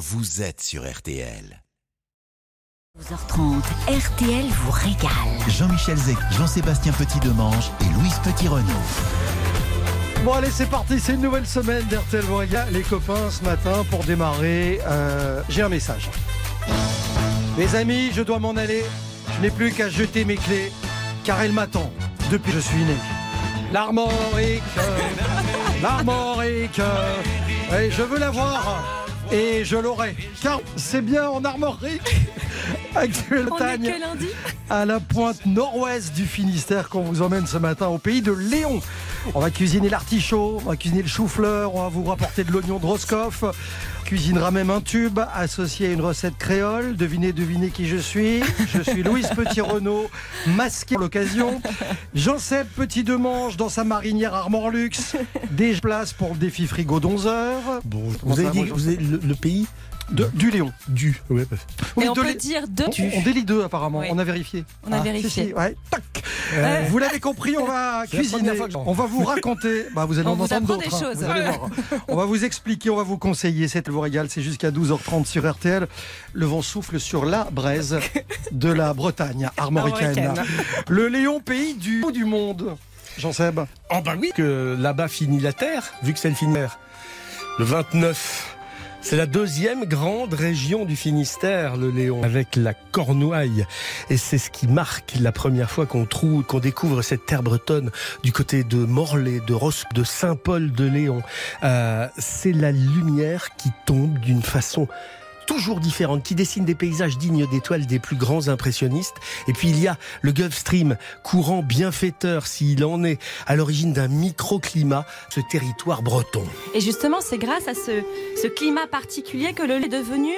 vous êtes sur RTL. 12h30, RTL vous régale. Jean-Michel Zec, Jean-Sébastien Petit-Demange et Louise Petit-Renault. Bon allez c'est parti, c'est une nouvelle semaine d'RTL vous régale. Les copains ce matin pour démarrer, euh, j'ai un message. Les amis, je dois m'en aller. Je n'ai plus qu'à jeter mes clés car elle m'attend depuis que je suis né. L'armorique, l'armorique, et je veux la voir et je l'aurai car c'est bien en est que lundi? À la pointe nord-ouest du Finistère qu'on vous emmène ce matin au pays de Léon. On va cuisiner l'artichaut, on va cuisiner le chou-fleur, on va vous rapporter de l'oignon de Roscoff. Cuisinera même un tube associé à une recette créole. Devinez, devinez qui je suis. Je suis Louise Petit-Renault, masqué pour l'occasion. Jean-Seb Petit-Demange dans sa marinière Armor Luxe. Des places pour le défi frigo d'11 heures. Bon, Comment vous avez dit vous avez le, le pays De- du Léon. du. Ouais, bah, Oui, Et on de peut l'É- dire deux. on, on délie deux apparemment, Oui. on a vérifié. On a Ah, vérifié. si, si, ouais. Tac. Euh, Vous l'avez compris, on va cuisiner. On va vous raconter. Bah, vous allez On en vous entendre d'autres. hein, choses. vous allez voir. On va vous expliquer, on va vous conseiller. C'est le vous régale. C'est jusqu'à 12h30 sur RTL. Le vent souffle sur la braise de la Bretagne armoricaine. Le Léon, pays du bout du monde. Jean-Seb. Oh bah oui que là-bas finit la Terre, vu que c'est le Finistère. Le 29. C'est la deuxième grande région du Finistère, le Léon, avec la Cornouaille. Et c'est ce qui marque la première fois qu'on trouve, qu'on découvre cette terre bretonne du côté de Morlaix, de Ros, de Saint-Paul de Léon. Euh, c'est la lumière qui tombe d'une façon toujours différente, qui dessine des paysages dignes d'étoiles des plus grands impressionnistes. Et puis il y a le Gulf Stream, courant bienfaiteur s'il en est, à l'origine d'un microclimat, ce territoire breton. Et justement, c'est grâce à ce, ce climat particulier que le est devenu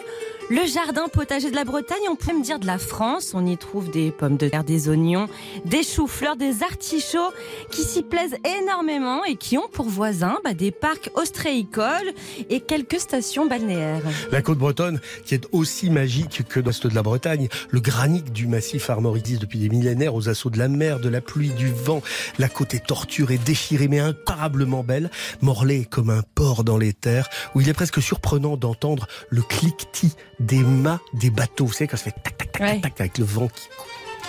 le jardin potager de la Bretagne. On peut même dire de la France. On y trouve des pommes de terre, des oignons, des choux-fleurs, des artichauts qui s'y plaisent énormément et qui ont pour voisins bah, des parcs ostréicoles et quelques stations balnéaires. La côte bretonne, qui est aussi magique que l'ouest de la Bretagne, le granit du massif armorique existe depuis des millénaires aux assauts de la mer, de la pluie, du vent. La côte est torturée, déchirée, mais incomparablement belle. Morlaix est comme un port dans les terres, où il est presque surprenant d'entendre le cliquetis des mâts des bateaux. Vous savez, quand ça fait tac, tac, tac, Ouais. tac, avec le vent qui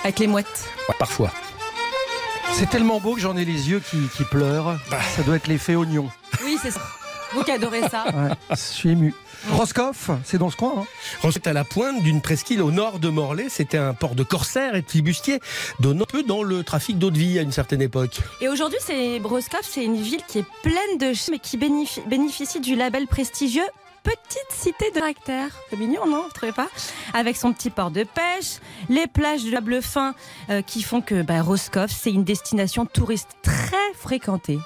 Avec les mouettes. Ouais, parfois. C'est tellement beau que j'en ai les yeux qui, qui pleurent. Ça doit être l'effet oignon. Oui, c'est ça. Vous qui adorez ça. Ouais, je suis ému. Roscoff, c'est dans ce coin. hein. Ensuite, à la pointe d'une presqu'île au nord de Morlaix, c'était un port de corsaires et de flibustiers, donnant peu dans le trafic d'eau de vie à une certaine époque. Et aujourd'hui, c'est Roscoff, c'est une ville qui est pleine de mais qui bénéficie, bénéficie du label prestigieux Petite cité de caractère. C'est mignon, non Vous trouvez pas? Avec son petit port de pêche, les plages de sable fin euh, qui font que bah, Roscoff, c'est une destination touriste très fréquentée.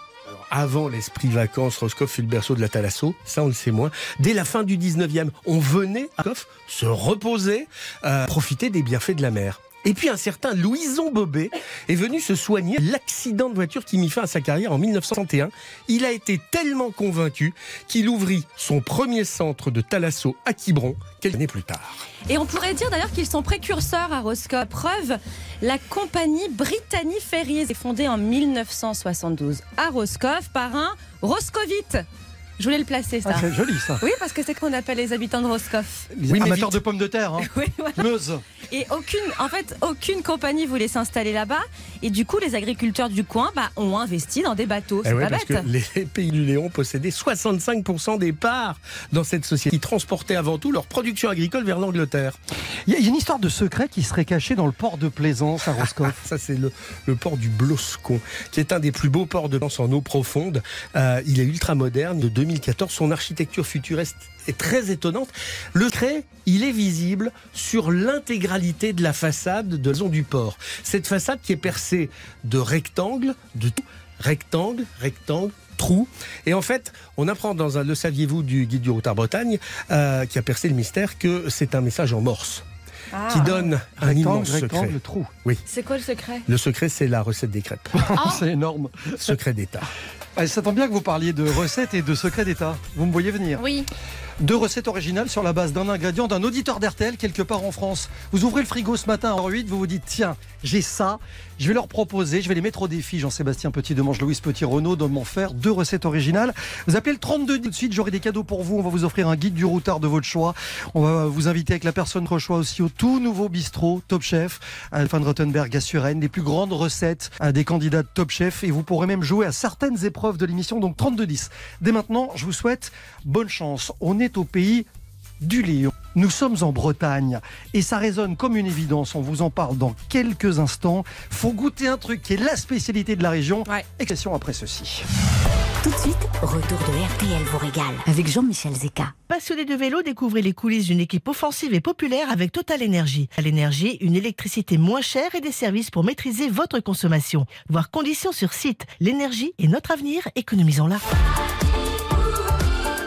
Avant l'esprit vacances, Roscoff fut le berceau de la Thalasso, ça on le sait moins. Dès la fin du 19e, on venait à Roscoff se reposer, euh, profiter des bienfaits de la mer. Et puis un certain Louison Bobet est venu se soigner de l'accident de voiture qui mit fin à sa carrière en 1961. Il a été tellement convaincu qu'il ouvrit son premier centre de thalasso à Quiberon quelques années plus tard. Et on pourrait dire d'ailleurs qu'ils sont précurseurs à Roscoff. Preuve, la compagnie Brittany Ferries est fondée en 1972 à Roscoff par un Roscovite. Je voulais le placer, ça. Ah, c'est joli ça. Oui, parce que c'est qu'on appelle les habitants de Roscoff. Les Oui, amateurs de pommes de terre. Hein. Oui, voilà. Meuse. Et aucune, en fait, aucune compagnie voulait s'installer là-bas. Et du coup, les agriculteurs du coin bah, ont investi dans des bateaux. Eh C'est ouais, pas parce bête. que les pays du Léon possédaient 65% des parts dans cette société. Ils transportaient avant tout leur production agricole vers l'Angleterre. Il y a- il y a une histoire de secret qui serait cachée dans le port de Plaisance à Roscoff. Ça, c'est le, le port du Bloscon, qui est un des plus beaux ports de France en eau profonde. Euh, il est ultra moderne de 2014. Son architecture futuriste est très étonnante. Le trait, il est visible sur l'intégralité de la façade de la du port. Cette façade qui est percée de rectangles, de tout, rectangle, rectangle, trou. Et en fait, on apprend dans un Le saviez-vous du guide du Routard Bretagne, euh, qui a percé le mystère, que c'est un message en morse Ah. qui donne un immense rectangle, secret. rectangle, trou. C'est quoi le secret? Le secret, c'est la recette des crêpes. C'est énorme. Secret d'État. Ah, Ça tombe bien que vous parliez de recettes et de secrets d'État. Vous me voyez venir. Oui. Deux recettes originales sur la base d'un ingrédient d'un auditeur d'RTL quelque part en France. Vous ouvrez le frigo ce matin à 8, vous vous dites tiens, j'ai ça, je vais leur proposer, je vais les mettre au défi. Jean-Sébastien Petit Demange, Louise Petit Renault de m'en faire deux recettes originales. Vous appelez le 32 tout de suite, j'aurai des cadeaux pour vous. On va vous offrir un guide du routard de votre choix. On va vous inviter avec la personne de choix aussi au tout nouveau bistrot Top Chef, Alphan Rottenberg à les plus grandes recettes des candidats de Top Chef et vous pourrez même jouer à certaines épreuves de l'émission, donc 32-10. Dès maintenant, je vous souhaite bonne chance. On est au pays du lion. Nous sommes en Bretagne et ça résonne comme une évidence. On vous en parle dans quelques instants. Faut goûter un truc qui est la spécialité de la région. Ouais. Expression après ceci. Tout de suite, retour de RTL vous régale avec Jean-Michel Zeka. Passionné de vélo, découvrez les coulisses d'une équipe offensive et populaire avec Total Energy. Total Energy, une électricité moins chère et des services pour maîtriser votre consommation. Voir conditions sur site. L'énergie est notre avenir, économisons-la.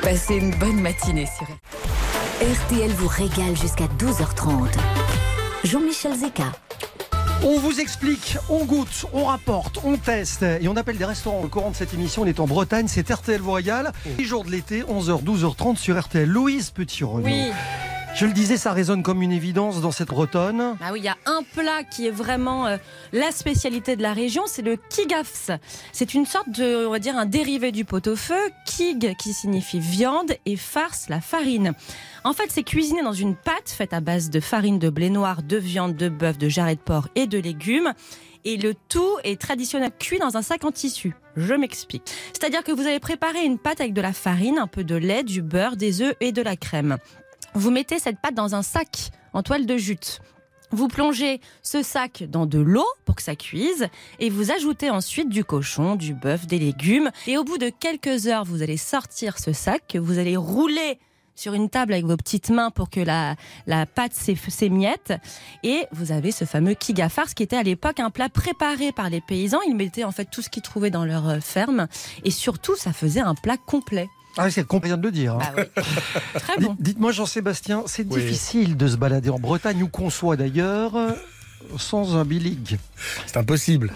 Passez une bonne matinée sur RTL vous régale jusqu'à 12h30. Jean-Michel Zeka. On vous explique, on goûte, on rapporte, on teste et on appelle des restaurants. Le courant de cette émission, on est en Bretagne, c'est RTL vous régale. Les jours de l'été, 11h, 12h30 sur RTL. Louise Petit-Renaud. Oui. Je le disais, ça résonne comme une évidence dans cette bretonne. Ah oui, il y a un plat qui est vraiment euh, la spécialité de la région, c'est le kigafs. C'est une sorte de, on va dire, un dérivé du pot-au-feu. Kig qui signifie viande et farce, la farine. En fait, c'est cuisiné dans une pâte faite à base de farine de blé noir, de viande, de bœuf, de jarret de porc et de légumes. Et le tout est traditionnellement cuit dans un sac en tissu. Je m'explique. C'est-à-dire que vous allez préparer une pâte avec de la farine, un peu de lait, du beurre, des œufs et de la crème. Vous mettez cette pâte dans un sac en toile de jute. Vous plongez ce sac dans de l'eau pour que ça cuise et vous ajoutez ensuite du cochon, du bœuf, des légumes. Et au bout de quelques heures, vous allez sortir ce sac que vous allez rouler sur une table avec vos petites mains pour que la, la pâte s'é- s'émiette. Et vous avez ce fameux kigafars qui était à l'époque un plat préparé par les paysans. Ils mettaient en fait tout ce qu'ils trouvaient dans leur euh, ferme. Et surtout, ça faisait un plat complet. Ah, c'est qu'on vient de le dire. hein. Bah oui. Très bon. Dites-moi, Jean-Sébastien, c'est Oui. difficile de se balader en Bretagne, où qu'on soit d'ailleurs, euh, sans un bilig. C'est impossible.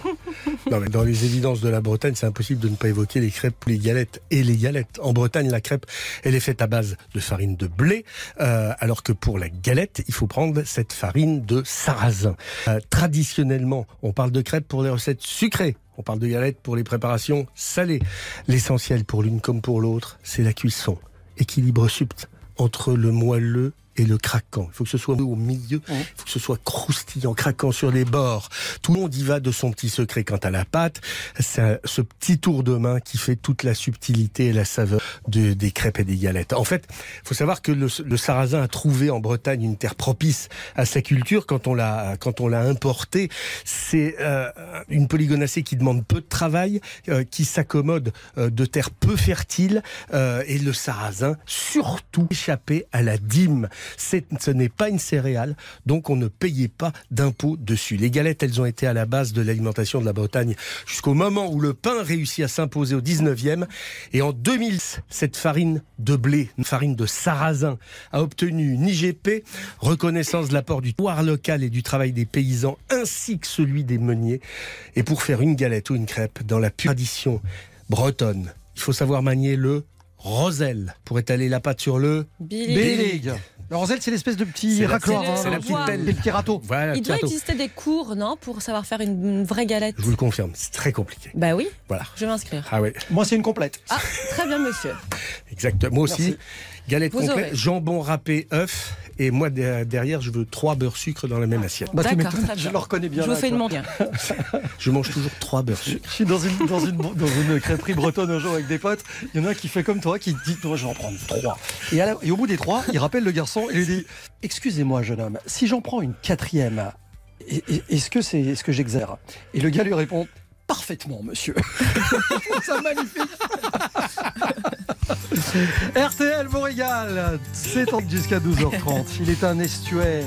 Non, mais dans les évidences de la Bretagne, c'est impossible de ne pas évoquer les crêpes, les galettes et les galettes. En Bretagne, la crêpe, elle est faite à base de farine de blé, euh, alors que pour la galette, il faut prendre cette farine de sarrasin. Euh, traditionnellement, on parle de crêpes pour les recettes sucrées. On parle de galettes pour les préparations salées. L'essentiel pour l'une comme pour l'autre, c'est la cuisson. Équilibre subtil entre le moelleux et le craquant. Il faut que ce soit au milieu, il faut que ce soit croustillant, craquant sur les bords. Tout le monde y va de son petit secret quant à la pâte. C'est ce petit tour de main qui fait toute la subtilité et la saveur de- des crêpes et des galettes. En fait, il faut savoir que le, le sarrasin a trouvé en Bretagne une terre propice à sa culture quand on l'a quand on l'a importé. C'est euh, une polygonacée qui demande peu de travail, euh, qui s'accommode euh, de terres peu fertiles et le sarrasin surtout échappé à la dîme. Ce n'est pas une céréale, donc on ne payait pas d'impôts dessus. Les galettes, elles ont été à la base de l'alimentation de la Bretagne jusqu'au moment où le pain réussit à s'imposer au 19e. Et en 2000, cette farine de blé, une farine de sarrasin, a obtenu une IGP, reconnaissance de l'apport du terroir local et du travail des paysans, ainsi que celui des meuniers. Et pour faire une galette ou une crêpe dans la pure tradition bretonne, il faut savoir manier le roselle pour étaler la pâte sur le Billy. Le roselle, c'est l'espèce de petit racloir. hein, c'est la petite petit- pelle. des petits râteaux. voilà. Il doit exister des cours, non, pour savoir faire une, une vraie galette. Je vous le confirme, c'est très compliqué. Bah oui, Voilà. je vais m'inscrire. Ah ouais, Moi, c'est une complète. Ah, très bien, monsieur. exactement. Moi aussi, Merci. Galette Vous complète, aurez. jambon râpé, œuf, et moi de- derrière, je veux trois beurre sucre dans la même assiette. Bah, je le reconnais bien. je là, vous fais une montre. Je mange toujours trois beurre sucre. Je suis dans une, dans, une, dans une crêperie bretonne un jour avec des potes. Il y en a un qui fait comme toi, qui dit Moi, je vais en prendre trois. Et, à la- et au bout des trois, il rappelle le garçon et lui dit Excusez-moi, jeune homme, si j'en prends une quatrième, est-ce que c'est est-ce que j'exagère Et le gars lui répond Parfaitement, monsieur. Je trouve ça magnifique. RTL vous régale. C'est en- jusqu'à 12h30. Il est un estuaire,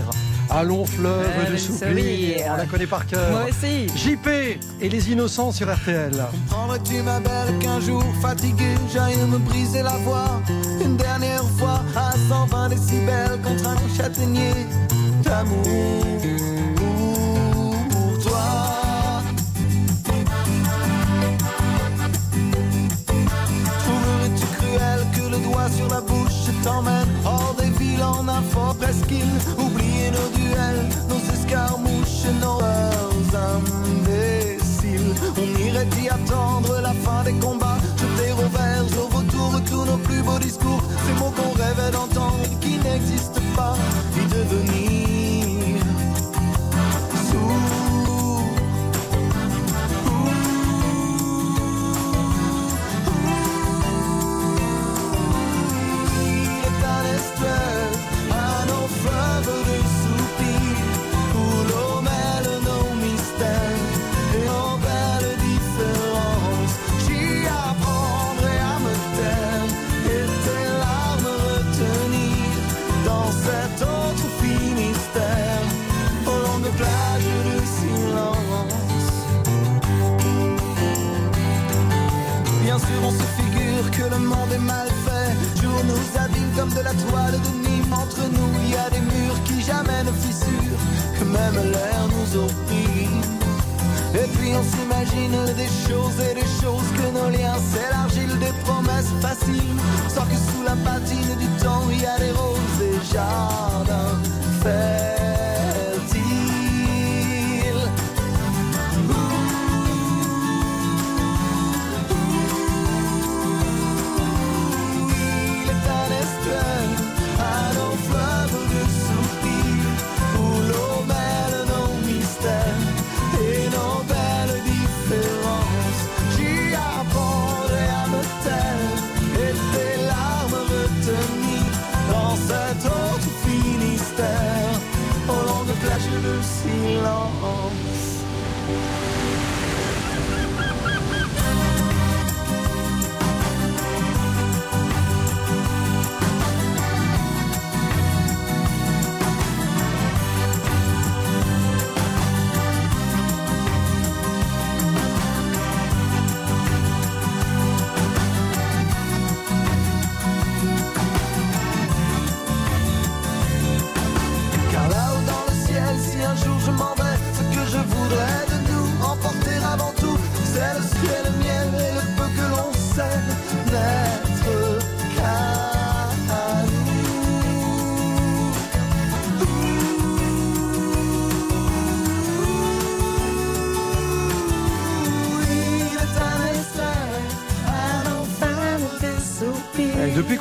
un long fleuve de sourire. On la connaît par cœur. Moi aussi. JP et les innocents sur RTL. Comprendrais-tu ma belle qu'un jour fatigué j'aille me briser la voix Une dernière fois à 120 décibels contre un châtaignier d'amour sur la bouche t'emmène presqu'îles, oublier nos duels, nos escarmouches nos imbéciles. On irait y attendre la fin des combats, jeter au verre, au vautour tous nos plus beaux discours, ces mots qu'on rêvait d'entendre qui n'existent pas, y devenir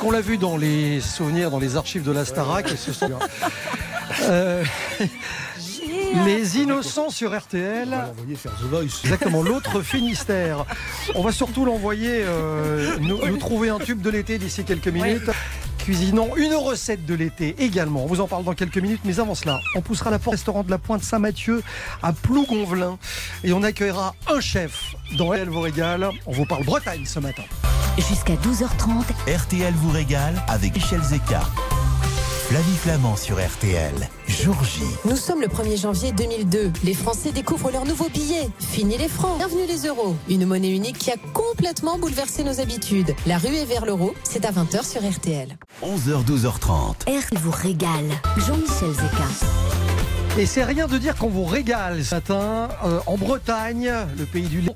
qu'on l'a vu dans les souvenirs, dans les archives de la Starac, ce sont Euh, les innocents sur RTL. Envoyé faire The Voice. Exactement, l'autre Finistère. On va surtout l'envoyer euh, nous, nous trouver un tube de l'été d'ici quelques minutes. Cuisinons une recette de l'été également. On vous en parle dans quelques minutes, mais avant cela, on poussera la porte au restaurant de la Pointe Saint-Mathieu à Plougonvelin et on accueillera un chef dans Elle vous régale. On vous parle Bretagne ce matin. Jusqu'à 12h30, RTL vous régale avec Michel Zeka. Flavie Flamand sur RTL. Jour J. Nous sommes le 1er janvier 2002. Les Français découvrent leur nouveau billet. Fini les francs. Bienvenue les euros. Une monnaie unique qui a complètement bouleversé nos habitudes. La rue est vers l'euro. C'est à 20h sur RTL. 11h, 12h30. RTL vous régale. Jean-Michel Zeka. Et c'est rien de dire qu'on vous régale ce matin euh, en Bretagne, le pays du lion.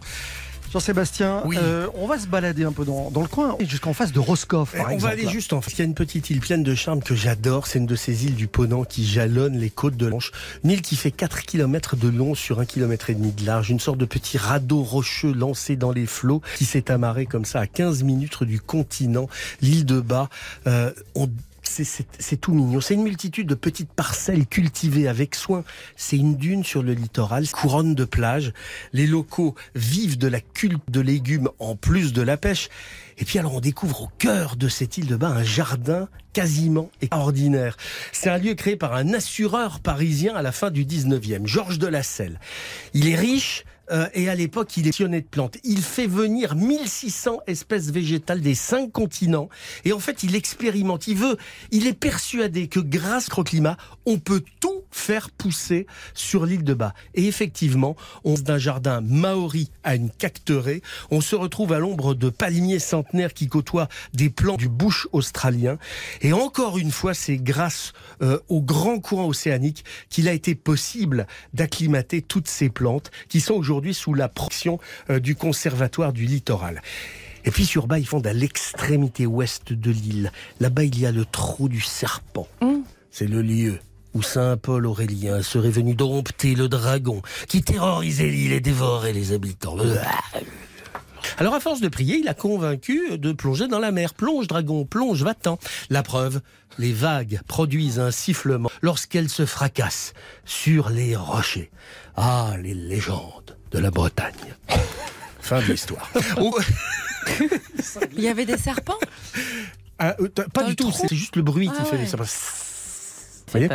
Jean-Sébastien, Oui. euh, on va se balader un peu dans, dans le coin, jusqu'en face de Roscoff, par Eh, on exemple. va aller juste en face. Il y a une petite île pleine de charme que j'adore. C'est une de ces îles du Ponant qui jalonne les côtes de l'Anche. Une île qui fait 4 km de long sur 1 km et demi de large. Une sorte de petit radeau rocheux lancé dans les flots qui s'est amarré comme ça à 15 minutes du continent. L'île de Bas. Euh, on c'est- tout mignon. C'est une multitude de petites parcelles cultivées avec soin. C'est une dune sur le littoral, couronne de plages. Les locaux vivent de la culte de légumes en plus de la pêche. Et puis alors on découvre au cœur de cette île de Bas un jardin quasiment extraordinaire. C'est un lieu créé par un assureur parisien à la fin du 19e, Georges de la Selle. Il est riche, euh, et à l'époque, il est passionné de plantes. Il fait venir 1600 espèces végétales des cinq continents. Et en fait, il expérimente. Il veut, il est persuadé que grâce au climat, on peut tout faire pousser sur l'île de Bas. Et effectivement, on d'un jardin maori à une cacterée, on se retrouve à l'ombre de palmiers centenaires qui côtoient des plants du bush australien. Et encore une fois, c'est grâce euh, au grand courant océanique qu'il a été possible d'acclimater toutes ces plantes qui sont aujourd'hui sous la protection euh, du conservatoire du littoral. Et puis sur bas, ils font à l'extrémité ouest de l'île. Là-bas, il y a le trou du serpent. c'est le lieu où Saint Paul Aurélien serait venu dompter le dragon qui terrorisait l'île et dévorait les habitants. Alors à force de prier, il a convaincu de plonger dans la mer. Plonge dragon, plonge, va-t'en. La preuve, les vagues produisent un sifflement lorsqu'elles se fracassent sur les rochers. Ah, les légendes de la Bretagne. Fin de l'histoire. Il y avait des serpents? Ah, euh, pas Dans du tout, c'est juste le bruit qui Ah fait ouais. ça. passe. Vous voyez?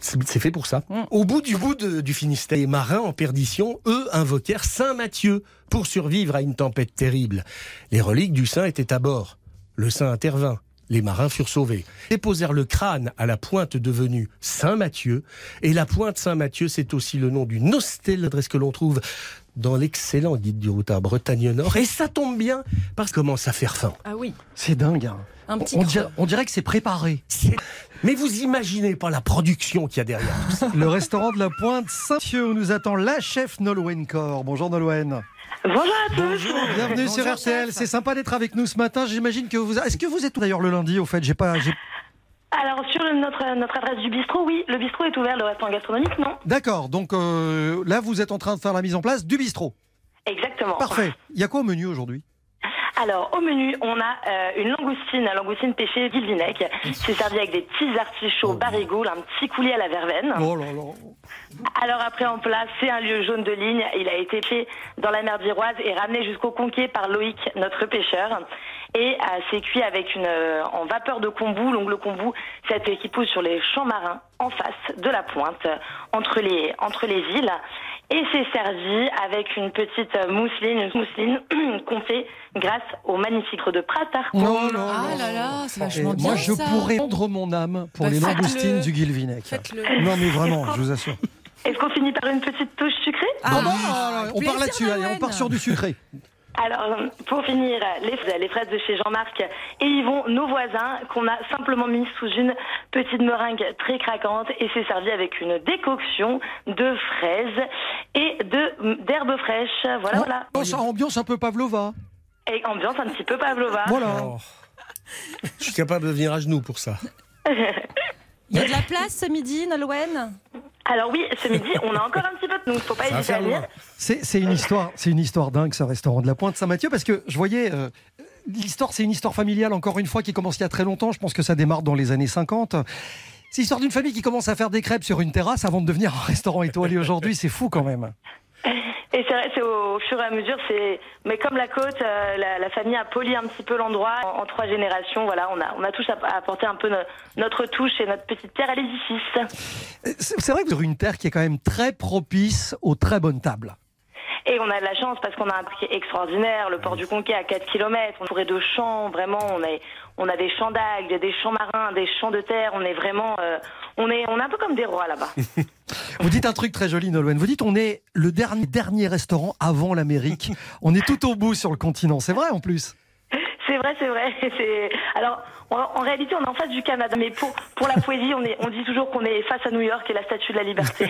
c'est fait pour ça. Mm. Au bout du bout de- du Finistère, les marins en perdition, eux, invoquèrent Saint Matthieu pour survivre à une tempête terrible. Les reliques du saint étaient à bord. Le saint intervint. Les marins furent sauvés. Déposèrent le crâne à la pointe devenue Saint-Mathieu. Et la pointe Saint-Mathieu, c'est aussi le nom d'une hostelle adresse que l'on trouve dans l'excellent guide du routard Bretagne Nord. Et ça tombe bien, parce que commence à faire faim. Ah oui, C'est dingue. hein. un petit On dirait, on dirait que c'est préparé. Mais vous imaginez pas la production qu'il y a derrière tout ça. Le restaurant de la Pointe Saint-Thieu où nous attend la chef Nolwenn Cor. Bonjour Nolwenn. Bonjour à tous. Bienvenue sur RTL. C'est sympa d'être avec nous ce matin. J'imagine que vous. Est-ce que vous êtes d'ailleurs le lundi au fait J'ai pas. Alors sur le- notre, notre adresse du bistrot, oui, le bistrot est ouvert, le restaurant gastronomique, non D'accord. Donc euh, là, vous êtes en train de faire la mise en place du bistrot. Exactement. Parfait. Il y a quoi au menu aujourd'hui? Alors au menu, on a euh, une langoustine, la langoustine pêchée Guilvinec. C'est servi avec des petits artichauts barigoules, un petit coulis à la verveine. Oh là là. Alors après en place, c'est un lieu jaune de ligne. Il a été fait dans la mer d'Iroise et ramené jusqu'au Conquet par Loïc, notre pêcheur. Et euh, c'est cuit avec une euh, en vapeur de kombu. Donc le kombu, c'est qui pousse sur les champs marins en face de la pointe, entre les entre les îles. Et c'est servi avec une petite mousseline, une mousseline qu'on fait grâce au magnifique de Pratar. Là Ah là là là, c'est Et vachement bien moi, je ça. pourrais rendre mon âme pour Bah, les langoustines du Guilvinec. Non, mais vraiment, je vous assure. Est-ce qu'on finit par une petite touche sucrée? Ah, bon, alors, on part là-dessus, allez, on part sur du sucré. Alors, pour finir, les, les fraises de chez Jean-Marc et Yvon, nos voisins, qu'on a simplement mis sous une petite meringue très craquante et c'est servi avec une décoction de fraises et de d'herbes fraîches. Voilà, voilà. Oh, ça ambiance un peu pavlova. Et ambiance un petit peu pavlova. Voilà. Oh. Je suis capable de venir à genoux pour ça. Il y a de la place ce midi, Nolwenn? Alors oui, ce midi, on a encore un petit peu, donc faut pas hésiter à faire venir. c'est une histoire, c'est une histoire dingue ce restaurant de la Pointe Saint-Mathieu parce que je voyais euh, l'histoire, c'est une histoire familiale encore une fois qui commence il y a très longtemps. Je pense que ça démarre dans les années 50. C'est l'histoire d'une famille qui commence à faire des crêpes sur une terrasse avant de devenir un restaurant étoilé aujourd'hui. C'est fou quand même. Et c'est vrai, c'est au fur et à mesure, c'est mais comme la côte, euh, la, la famille a poli un petit peu l'endroit en, en trois générations. Voilà, on a on a tous app- apporté un peu no- notre touche et notre petite pierre à l'édifice. C'est vrai que vous avez une terre qui est quand même très propice aux très bonnes tables. Et on a de la chance parce qu'on a un parc extraordinaire, le port du Conquet à 4 km, entouré de champs, vraiment, on, est, on a des champs d'algues, des champs marins, des champs de terre, on est vraiment, euh, on, est, on est un peu comme des rois là-bas. Vous dites un truc très joli, Nolwenn. Vous dites on est le dernier, dernier restaurant avant l'Amérique. On est tout au bout sur le continent. C'est vrai en plus. C'est vrai, c'est vrai. C'est alors en, en réalité on est en face du Canada, mais pour pour la poésie on est on dit toujours qu'on est face à New York et la Statue de la Liberté.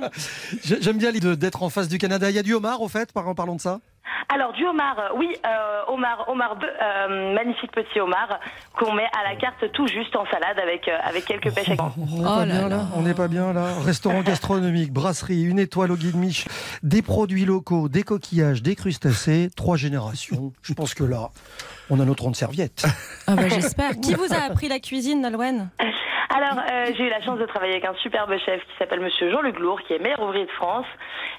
J'ai- J'aime bien l'idée d'être en face du Canada. Il y a du homard au fait, en parlant de ça? Alors du homard, euh, oui, euh, homard, homard, euh, magnifique petit homard qu'on met à la carte tout juste en salade avec euh, avec quelques pêches. à- On n'est Oh pas là bien là. là. On n'est pas bien là. Restaurant gastronomique, brasserie, une étoile au guide Mich, des produits locaux, des coquillages, des crustacés, trois générations. Je pense que là, on a notre ronde serviette. Ah bah j'espère. Qui vous a appris la cuisine, Nolwenn? Alors, euh, j'ai eu la chance de travailler avec un superbe chef qui s'appelle Monsieur Jean-Luc Lourd, qui est meilleur ouvrier de France.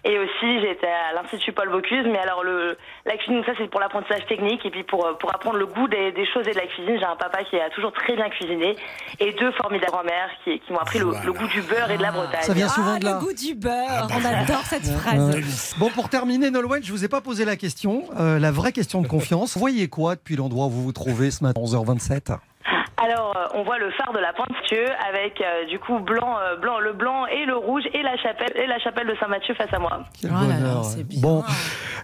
Et aussi, j'étais à l'Institut Paul Bocuse. Mais alors, le, la cuisine, ça, c'est pour l'apprentissage technique. Et puis, pour, euh, pour apprendre le goût des, des choses et de la cuisine, j'ai un papa qui a toujours très bien cuisiné. Et deux formidables grand-mères qui, qui m'ont appris le, le goût du beurre et de la Bretagne. Ça vient souvent ah, de là. le goût du beurre. On adore cette phrase. Bon, pour terminer, Nolwenn, je vous ai pas posé la question, euh, la vraie question de confiance. Vous voyez quoi depuis l'endroit où vous vous trouvez ce matin, 11h27 Alors, euh, on voit le phare de la Pointe-Mathieu avec, euh, du coup, blanc, euh, blanc, le blanc et le rouge et la chapelle, et la chapelle de Saint-Mathieu face à moi. Quel là là, bonheur. c'est bien. Bon,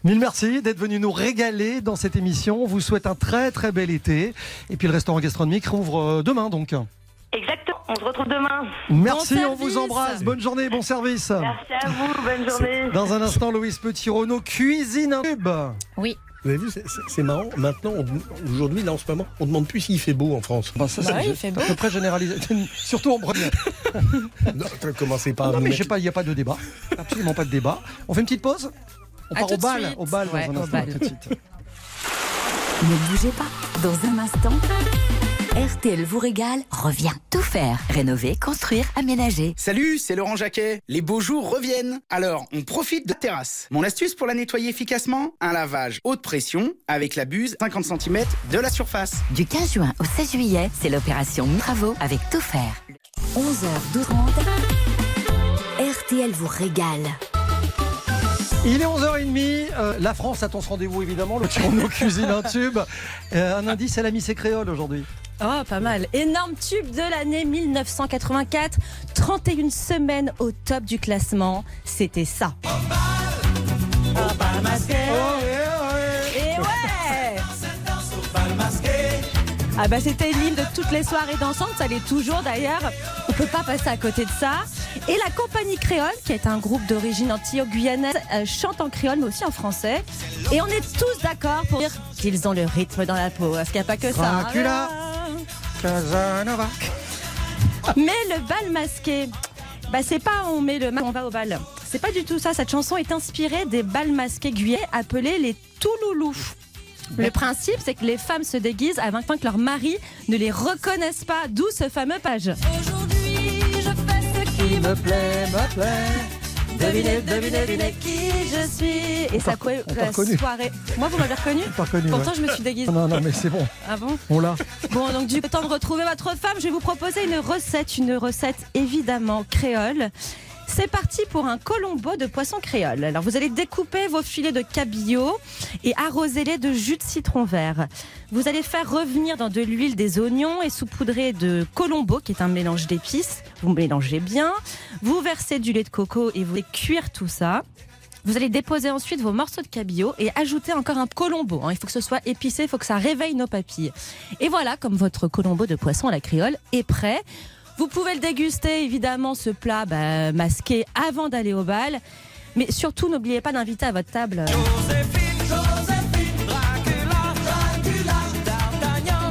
mille merci d'être venu nous régaler dans cette émission. On vous souhaite un très très bel été. Et puis le restaurant gastronomique rouvre demain donc. Exactement. On se retrouve demain. Merci, Bon on vous embrasse. Bonne journée, bon service. Merci à vous. Bonne journée. Dans un instant, Louise Petit-Renaud cuisine un tube. Oui. Vous avez vu, c'est- marrant. Maintenant, aujourd'hui, là, en ce moment, on demande plus s'il fait beau en France. Bah, ça, Bah c'est oui, il fait beau. à peu près généralisé. Surtout en Bretagne. Non, commencez pas à Non, me mais je mettre- sais pas, il n'y a pas de débat. Absolument pas de débat. On fait une petite pause On À part au bal, suite. au bal Ouais, dans un au instant. bal. tout de suite. Ne bougez pas. Dans un instant, RTL vous régale, revient tout faire. Rénover, construire, aménager. Salut, c'est Laurent Jacquet. Les beaux jours reviennent. Alors, on profite de la terrasse. Mon astuce pour la nettoyer efficacement? Un lavage haute pression avec la buse 50 cm de la surface. Du 15 juin au 16 juillet, c'est l'opération Travaux avec tout faire. 11h12. RTL vous régale. Il est 11h30. euh, la France attend ce rendez-vous évidemment. Le tourneau cuisine un tube. Euh, un indice, elle a mis ses créoles aujourd'hui. Oh, pas mal. Énorme tube de l'année 1984. 31 semaines au top du classement. C'était ça. Et ouais Ah bah c'était ligne de toutes les soirées dansantes, ça l'est toujours d'ailleurs. On peut pas passer à côté de ça. Et la compagnie créole, qui est un groupe d'origine antillo-guyanaise, euh, chante en créole mais aussi en français. Et on est tous d'accord pour dire qu'ils ont le rythme dans la peau. Parce qu'il n'y a pas que ça. Dracula. Casanova. Mais le bal masqué, bah c'est pas on met le masque, on va au bal. C'est pas du tout ça. Cette chanson est inspirée des bals masqués guyais appelés les Touloulous. Le principe, c'est que les femmes se déguisent afin que leur mari ne les reconnaisse pas, d'où ce fameux page. Aujourd'hui, je fais ce qui me plaît, me plaît. Devinez, devinez, devinez qui je suis. Et ça t'a la reconnu. soirée. Moi, vous m'avez reconnu Pas connu. Pourtant, ouais. je me suis déguisée. Non, non, mais c'est bon. Ah bon On l'a. Bon, donc du temps de retrouver votre femme, je vais vous proposer une recette, une recette évidemment créole. C'est parti pour un colombo de poisson créole. Alors vous allez découper vos filets de cabillaud et arroser-les de jus de citron vert. Vous allez faire revenir dans de l'huile des oignons et saupoudrer de colombo qui est un mélange d'épices. Vous mélangez bien. Vous versez du lait de coco et vous allez cuire tout ça. Vous allez déposer ensuite vos morceaux de cabillaud et ajouter encore un colombo. hein. Il faut que ce soit épicé, il faut que ça réveille nos papilles. Et voilà, comme votre colombo de poisson à la créole est prêt. Vous pouvez le déguster, évidemment, ce plat bah, masqué avant d'aller au bal. Mais surtout, n'oubliez pas d'inviter à votre table.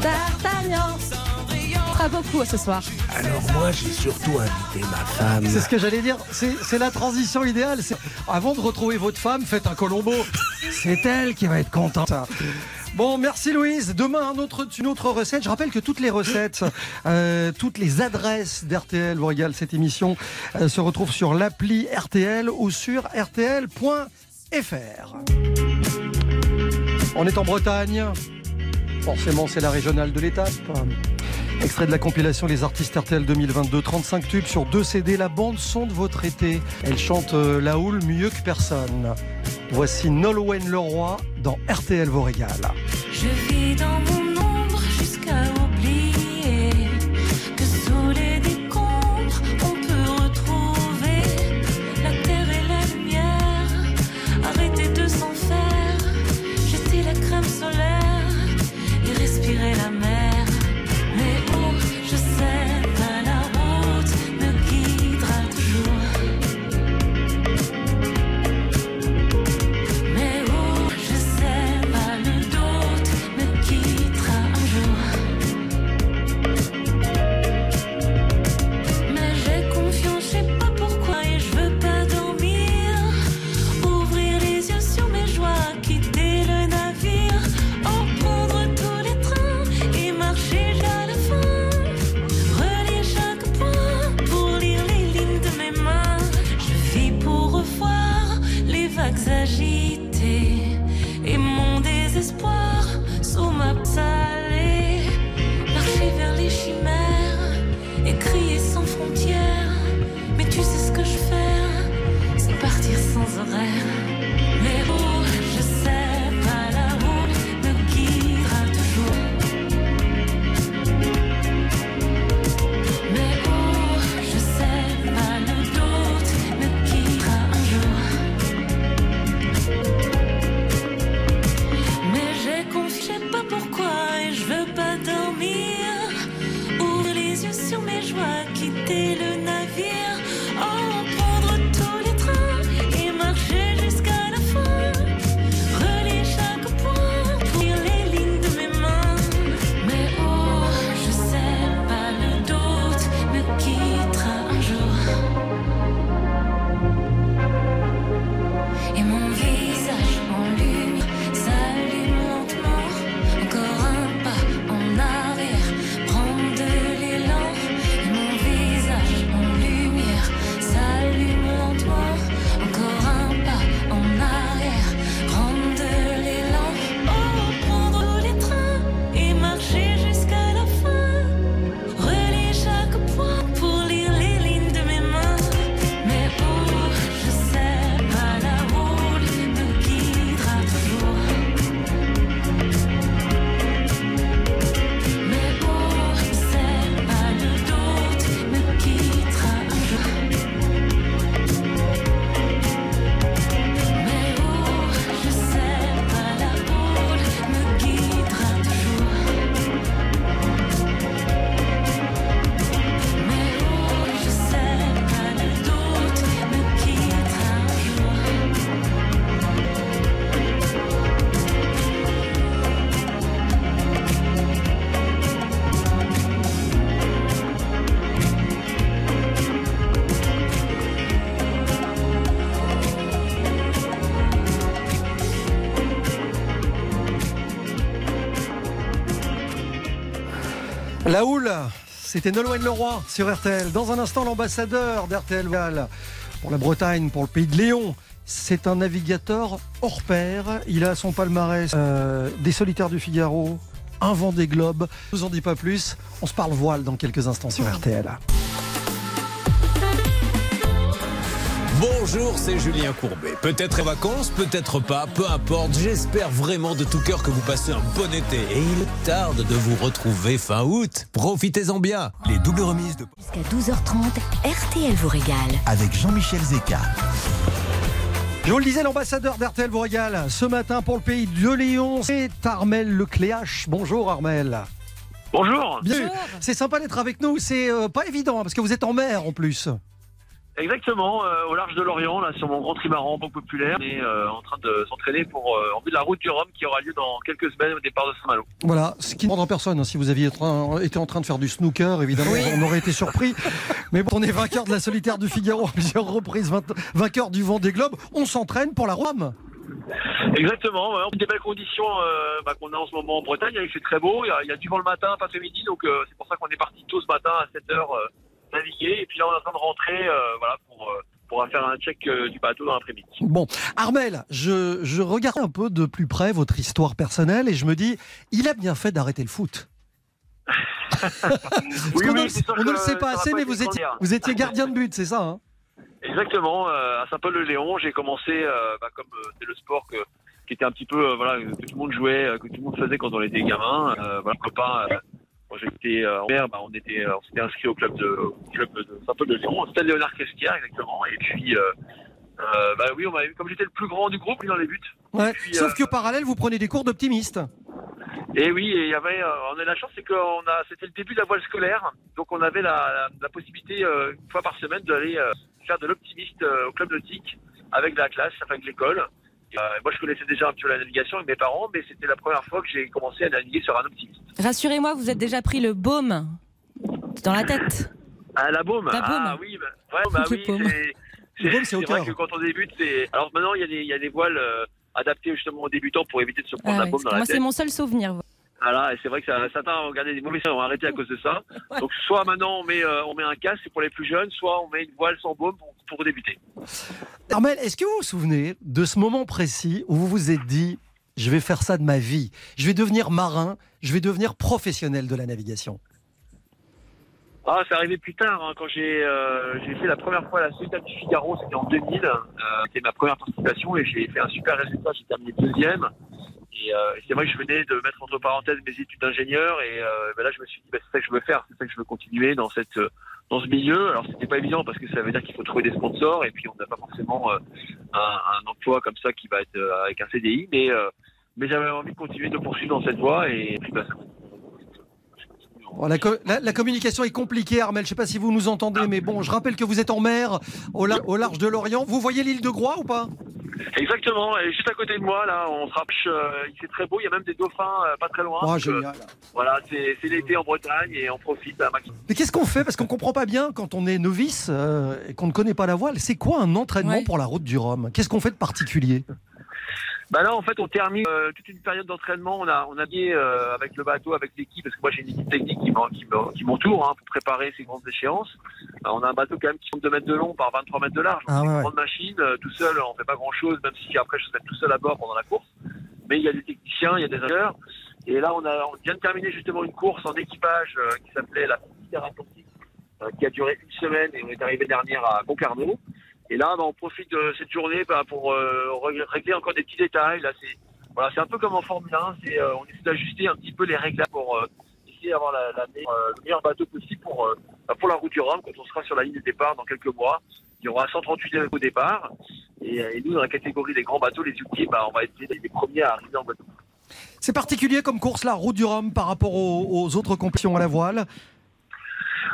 D'Artagnan. Très beaucoup ce soir. Alors moi, j'ai surtout invité ma femme. C'est ce que j'allais dire. C'est c'est la transition idéale. C'est- Avant de retrouver votre femme, faites un colombo. C'est elle qui va être contente. Bon, merci Louise. Demain, un autre, une autre recette. Je rappelle que toutes les recettes, euh, toutes les adresses d'RTL vous régale cette émission euh, se retrouvent sur l'appli RTL ou sur rtl.fr. On est en Bretagne. Forcément, c'est la régionale de l'étape. Extrait de la compilation Les artistes RTL 2022, 35 tubes sur deux CD, la bande son de votre été. Elle chante euh, la houle mieux que personne. Voici Nolwenn Leroy dans RTL vous régale. Je vis dans mon c'était Nolwenn Leroy sur RTL. Dans un instant, l'ambassadeur d'RTL pour la Bretagne, pour le pays de Léon. C'est un navigateur hors pair. Il a son palmarès euh, des solitaires du Figaro, un vent des globes. Je vous en dis pas plus. On se parle voile dans quelques instants sur RTL. Bonjour, c'est Julien Courbet. Peut-être en vacances, peut-être pas, peu importe. J'espère vraiment de tout cœur que vous passez un bon été. Et il tarde de vous retrouver fin août. Profitez-en bien. Les doubles remises de... Jusqu'à 12h30, RTL vous régale. avec Jean-Michel Zeka. Je vous le disais, l'ambassadeur d'RTL vous régale ce matin pour le pays de Léon. C'est Armel Lecléache. Bonjour Armel. Bonjour. Bien, c'est sympa d'être avec nous. C'est euh, pas évident hein, parce que vous êtes en mer en plus. Exactement, euh, au large de l'Orient, là, sur mon grand trimaran banque populaire, on est euh, en train de s'entraîner pour euh, en vue de la route du Rhum qui aura lieu dans quelques semaines au départ de Saint-Malo. Voilà, ce qui ne prendra personne. hein. Si vous aviez été en train de faire du snooker, évidemment, on aurait été surpris. Mais bon, on est vainqueur de la solitaire du Figaro à plusieurs reprises, vain- vainqueur du vent des globes. On s'entraîne pour la Rome. Exactement, ouais, on a des belles conditions euh, bah, qu'on a en ce moment en Bretagne, il fait très beau, il y a, il y a du vent le matin, pas midi, donc euh, c'est pour ça qu'on est parti tôt ce matin à 7h euh, naviguer, et puis là on est en train de rentrer euh, voilà, pour, euh, pour faire un check euh, du bateau dans l'après-midi. Bon, Armel, je, je regarde un peu de plus près votre histoire personnelle et je me dis, il a bien fait d'arrêter le foot. Oui, oui, ne, on ne le sait pas assez, pas mais vous étiez, vous étiez gardien de but, c'est ça hein? Exactement, euh, à Saint-Paul-le-Léon, j'ai commencé euh, bah, comme euh, c'est le sport que, qui était un petit peu voilà que tout le monde jouait, que tout le monde faisait quand on était gamin. Voilà, copain, quand j'étais euh, en mer, bah, on était euh, on s'était inscrit au club de au club de Saint-Paul-de-Léon, au stade Léonard Cresquière exactement. Et puis euh, bah oui, on m'avait comme j'étais le plus grand du groupe, dans les buts. Ouais, puis, Sauf que parallèle, vous prenez des cours d'optimiste. Et oui, et il y avait, on a la chance, c'est qu'on a, c'était le début de la voile scolaire, donc on avait la, la, la possibilité une fois par semaine d'aller faire de l'optimiste au club nautique avec la classe, avec l'école. Euh, moi, je connaissais déjà un petit peu la navigation avec mes parents, mais c'était la première fois que j'ai commencé à naviguer sur un optimiste. Rassurez-moi, vous êtes déjà pris le baume dans la tête. Ah, la baume? La baume. Ah oui, bah, ouais, bah oui, c'est, Le baume, c'est au vrai cœur. que quand on débute, c'est. Alors maintenant, il y a des, il y a des voiles euh, adaptées justement aux débutants pour éviter de se prendre Ah la ouais, baume dans la moi, tête. c'est mon seul souvenir. Voilà, et c'est vrai que ça- certains ont regardé des mauvais signes, ont arrêté à cause de ça. Donc soit maintenant on met, euh, on met un casque pour les plus jeunes, soit on met une voile sans baume pour, pour débuter. Armel, est-ce que vous vous souvenez de ce moment précis où vous vous êtes dit, je vais faire ça de ma vie, je vais devenir marin, je vais devenir professionnel de la navigation? Ah, c'est arrivé plus tard, hein, quand j'ai euh, j'ai fait la première fois la Solitaire du Figaro, c'était en 2000. Euh, c'était ma première participation et j'ai fait un super résultat, j'ai terminé deuxième. Et euh, c'est vrai que je venais de mettre entre parenthèses mes études d'ingénieur et euh, ben là je me suis dit bah, c'est ça que je veux faire, c'est ça que je veux continuer dans cette euh, dans ce milieu. Alors c'était pas évident parce que ça veut dire qu'il faut trouver des sponsors et puis on n'a pas forcément euh, un, un emploi comme ça qui va être euh, avec un CDI, mais euh, mais j'avais envie de continuer de poursuivre dans cette voie et puis bah, ça Bon, la, co- la- la communication est compliquée, Armel. Je ne sais pas si vous nous entendez, mais bon, je rappelle que vous êtes en mer, au, la- au large de l'Orient. Vous voyez l'île de Groix ou pas? Exactement, et juste à côté de moi, là, on se rapproche, euh, il fait très beau, il y a même des dauphins euh, pas très loin. Oh, génial. euh, voilà, c'est c'est l'été en Bretagne et on profite à maximum. Mais qu'est-ce qu'on fait? Parce qu'on comprend pas bien quand on est novice euh, et qu'on ne connaît pas la voile. C'est quoi un entraînement pour la route du Rhum? Qu'est-ce qu'on fait de particulier? Bah là, en fait, on termine euh, toute une période d'entraînement. On a, on a lié euh, avec le bateau, avec l'équipe, parce que moi j'ai une équipe technique qui m'en- qui m'en- qui m'entoure hein, pour préparer ces grandes échéances. Euh, on a un bateau quand même qui fait 2 mètres de long par 23 mètres de large. Donc Ah c'est ouais, une grande machine, euh, tout seul, on fait pas grand chose, même si après je suis tout seul à bord pendant la course. Mais il y a des techniciens, il y a des ingénieurs. Et là, on, a, on vient de terminer justement une course en équipage euh, qui s'appelait la Frontière Atlantique, euh, qui a duré une semaine et on est arrivé dernière à Concarneau. Et là, bah, on profite de cette journée bah, pour euh, régler encore des petits détails. Là, c'est voilà, c'est un peu comme en Formule 1. C'est, euh, on essaie d'ajuster un petit peu les réglages pour euh, essayer d'avoir la, la meilleure- le meilleur bateau possible pour, bah, pour la route du Rhum quand on sera sur la ligne de départ dans quelques mois. Il y aura 138 au départ. Et, et nous, dans la catégorie des grands bateaux, les ultimes, on va être les, premiers à arriver en bateau. C'est particulier comme course, la route du Rhum, par rapport aux, aux autres compétitions à la voile?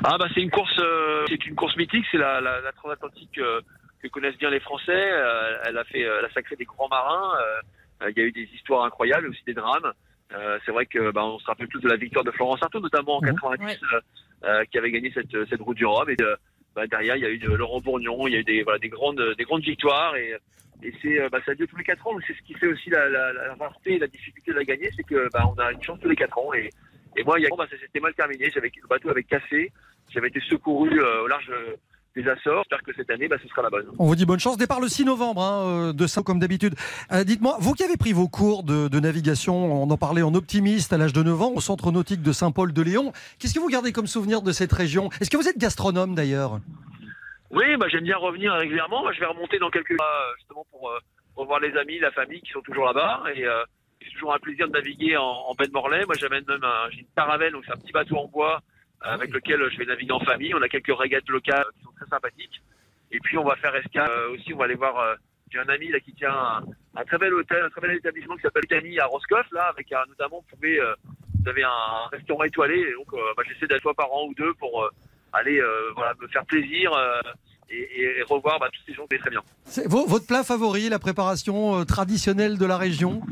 Ah bah c'est une course, c'est une course mythique, c'est la, la, la transatlantique que connaissent bien les Français. Euh, elle a fait, euh, elle a sacré des grands marins. Euh, il y a eu des histoires incroyables, aussi des drames. Euh, c'est vrai que bah, on se rappelle tous de la victoire de Florence Artaud, notamment en 90, euh, euh, qui avait gagné cette, cette route du Rhum. Et bah, derrière, il y a eu de Laurent Bourgnon, il y a eu des, voilà, des grandes, des grandes victoires. Et, et c'est, bah, ça a lieu tous les quatre ans. donc C'est ce qui fait aussi la, la, la rareté et la difficulté de la gagner, c'est que bah, on a une chance tous les quatre ans. Et, Et moi, il y a, bah, ça s'était mal terminé. J'avais le bateau avait cassé. J'avais été secouru euh, au large Açores. J'espère que cette année, bah, ce sera la bonne. On vous dit bonne chance. Départ le 6 novembre hein, euh, de ça, comme d'habitude. Euh, Dites-moi, vous qui avez pris vos cours de, de navigation, on en parlait en optimiste à l'âge de 9 ans, au centre nautique de Saint-Paul-de-Léon. Qu'est-ce que vous gardez comme souvenir de cette région? Est-ce que vous êtes gastronome d'ailleurs? Oui, bah, j'aime bien revenir régulièrement. Je vais remonter dans quelques mois, euh, justement, pour revoir les amis, la famille qui sont toujours là-bas. Et euh, c'est toujours un plaisir de naviguer en, en baie de Morlaix. Moi, j'amène même un, j'ai une caravelle, donc c'est un petit bateau en bois avec lequel je vais naviguer en famille. On a quelques régates locales qui sont très sympathiques. Et puis, on va faire escale euh, aussi. On va aller voir. euh, j'ai un ami là qui tient un, un très bel hôtel, un très bel établissement qui s'appelle Camille à Roscoff, là, avec un, notamment, vous pouvez, euh, vous avez un restaurant étoilé. Et donc, euh, bah, j'essaie d'être fois par an ou deux pour euh, aller, euh, voilà, me faire plaisir. euh, et, et- revoir bah, tous ces gens connais très bien. C'est vo- Votre plat favori, la préparation euh, traditionnelle de la région?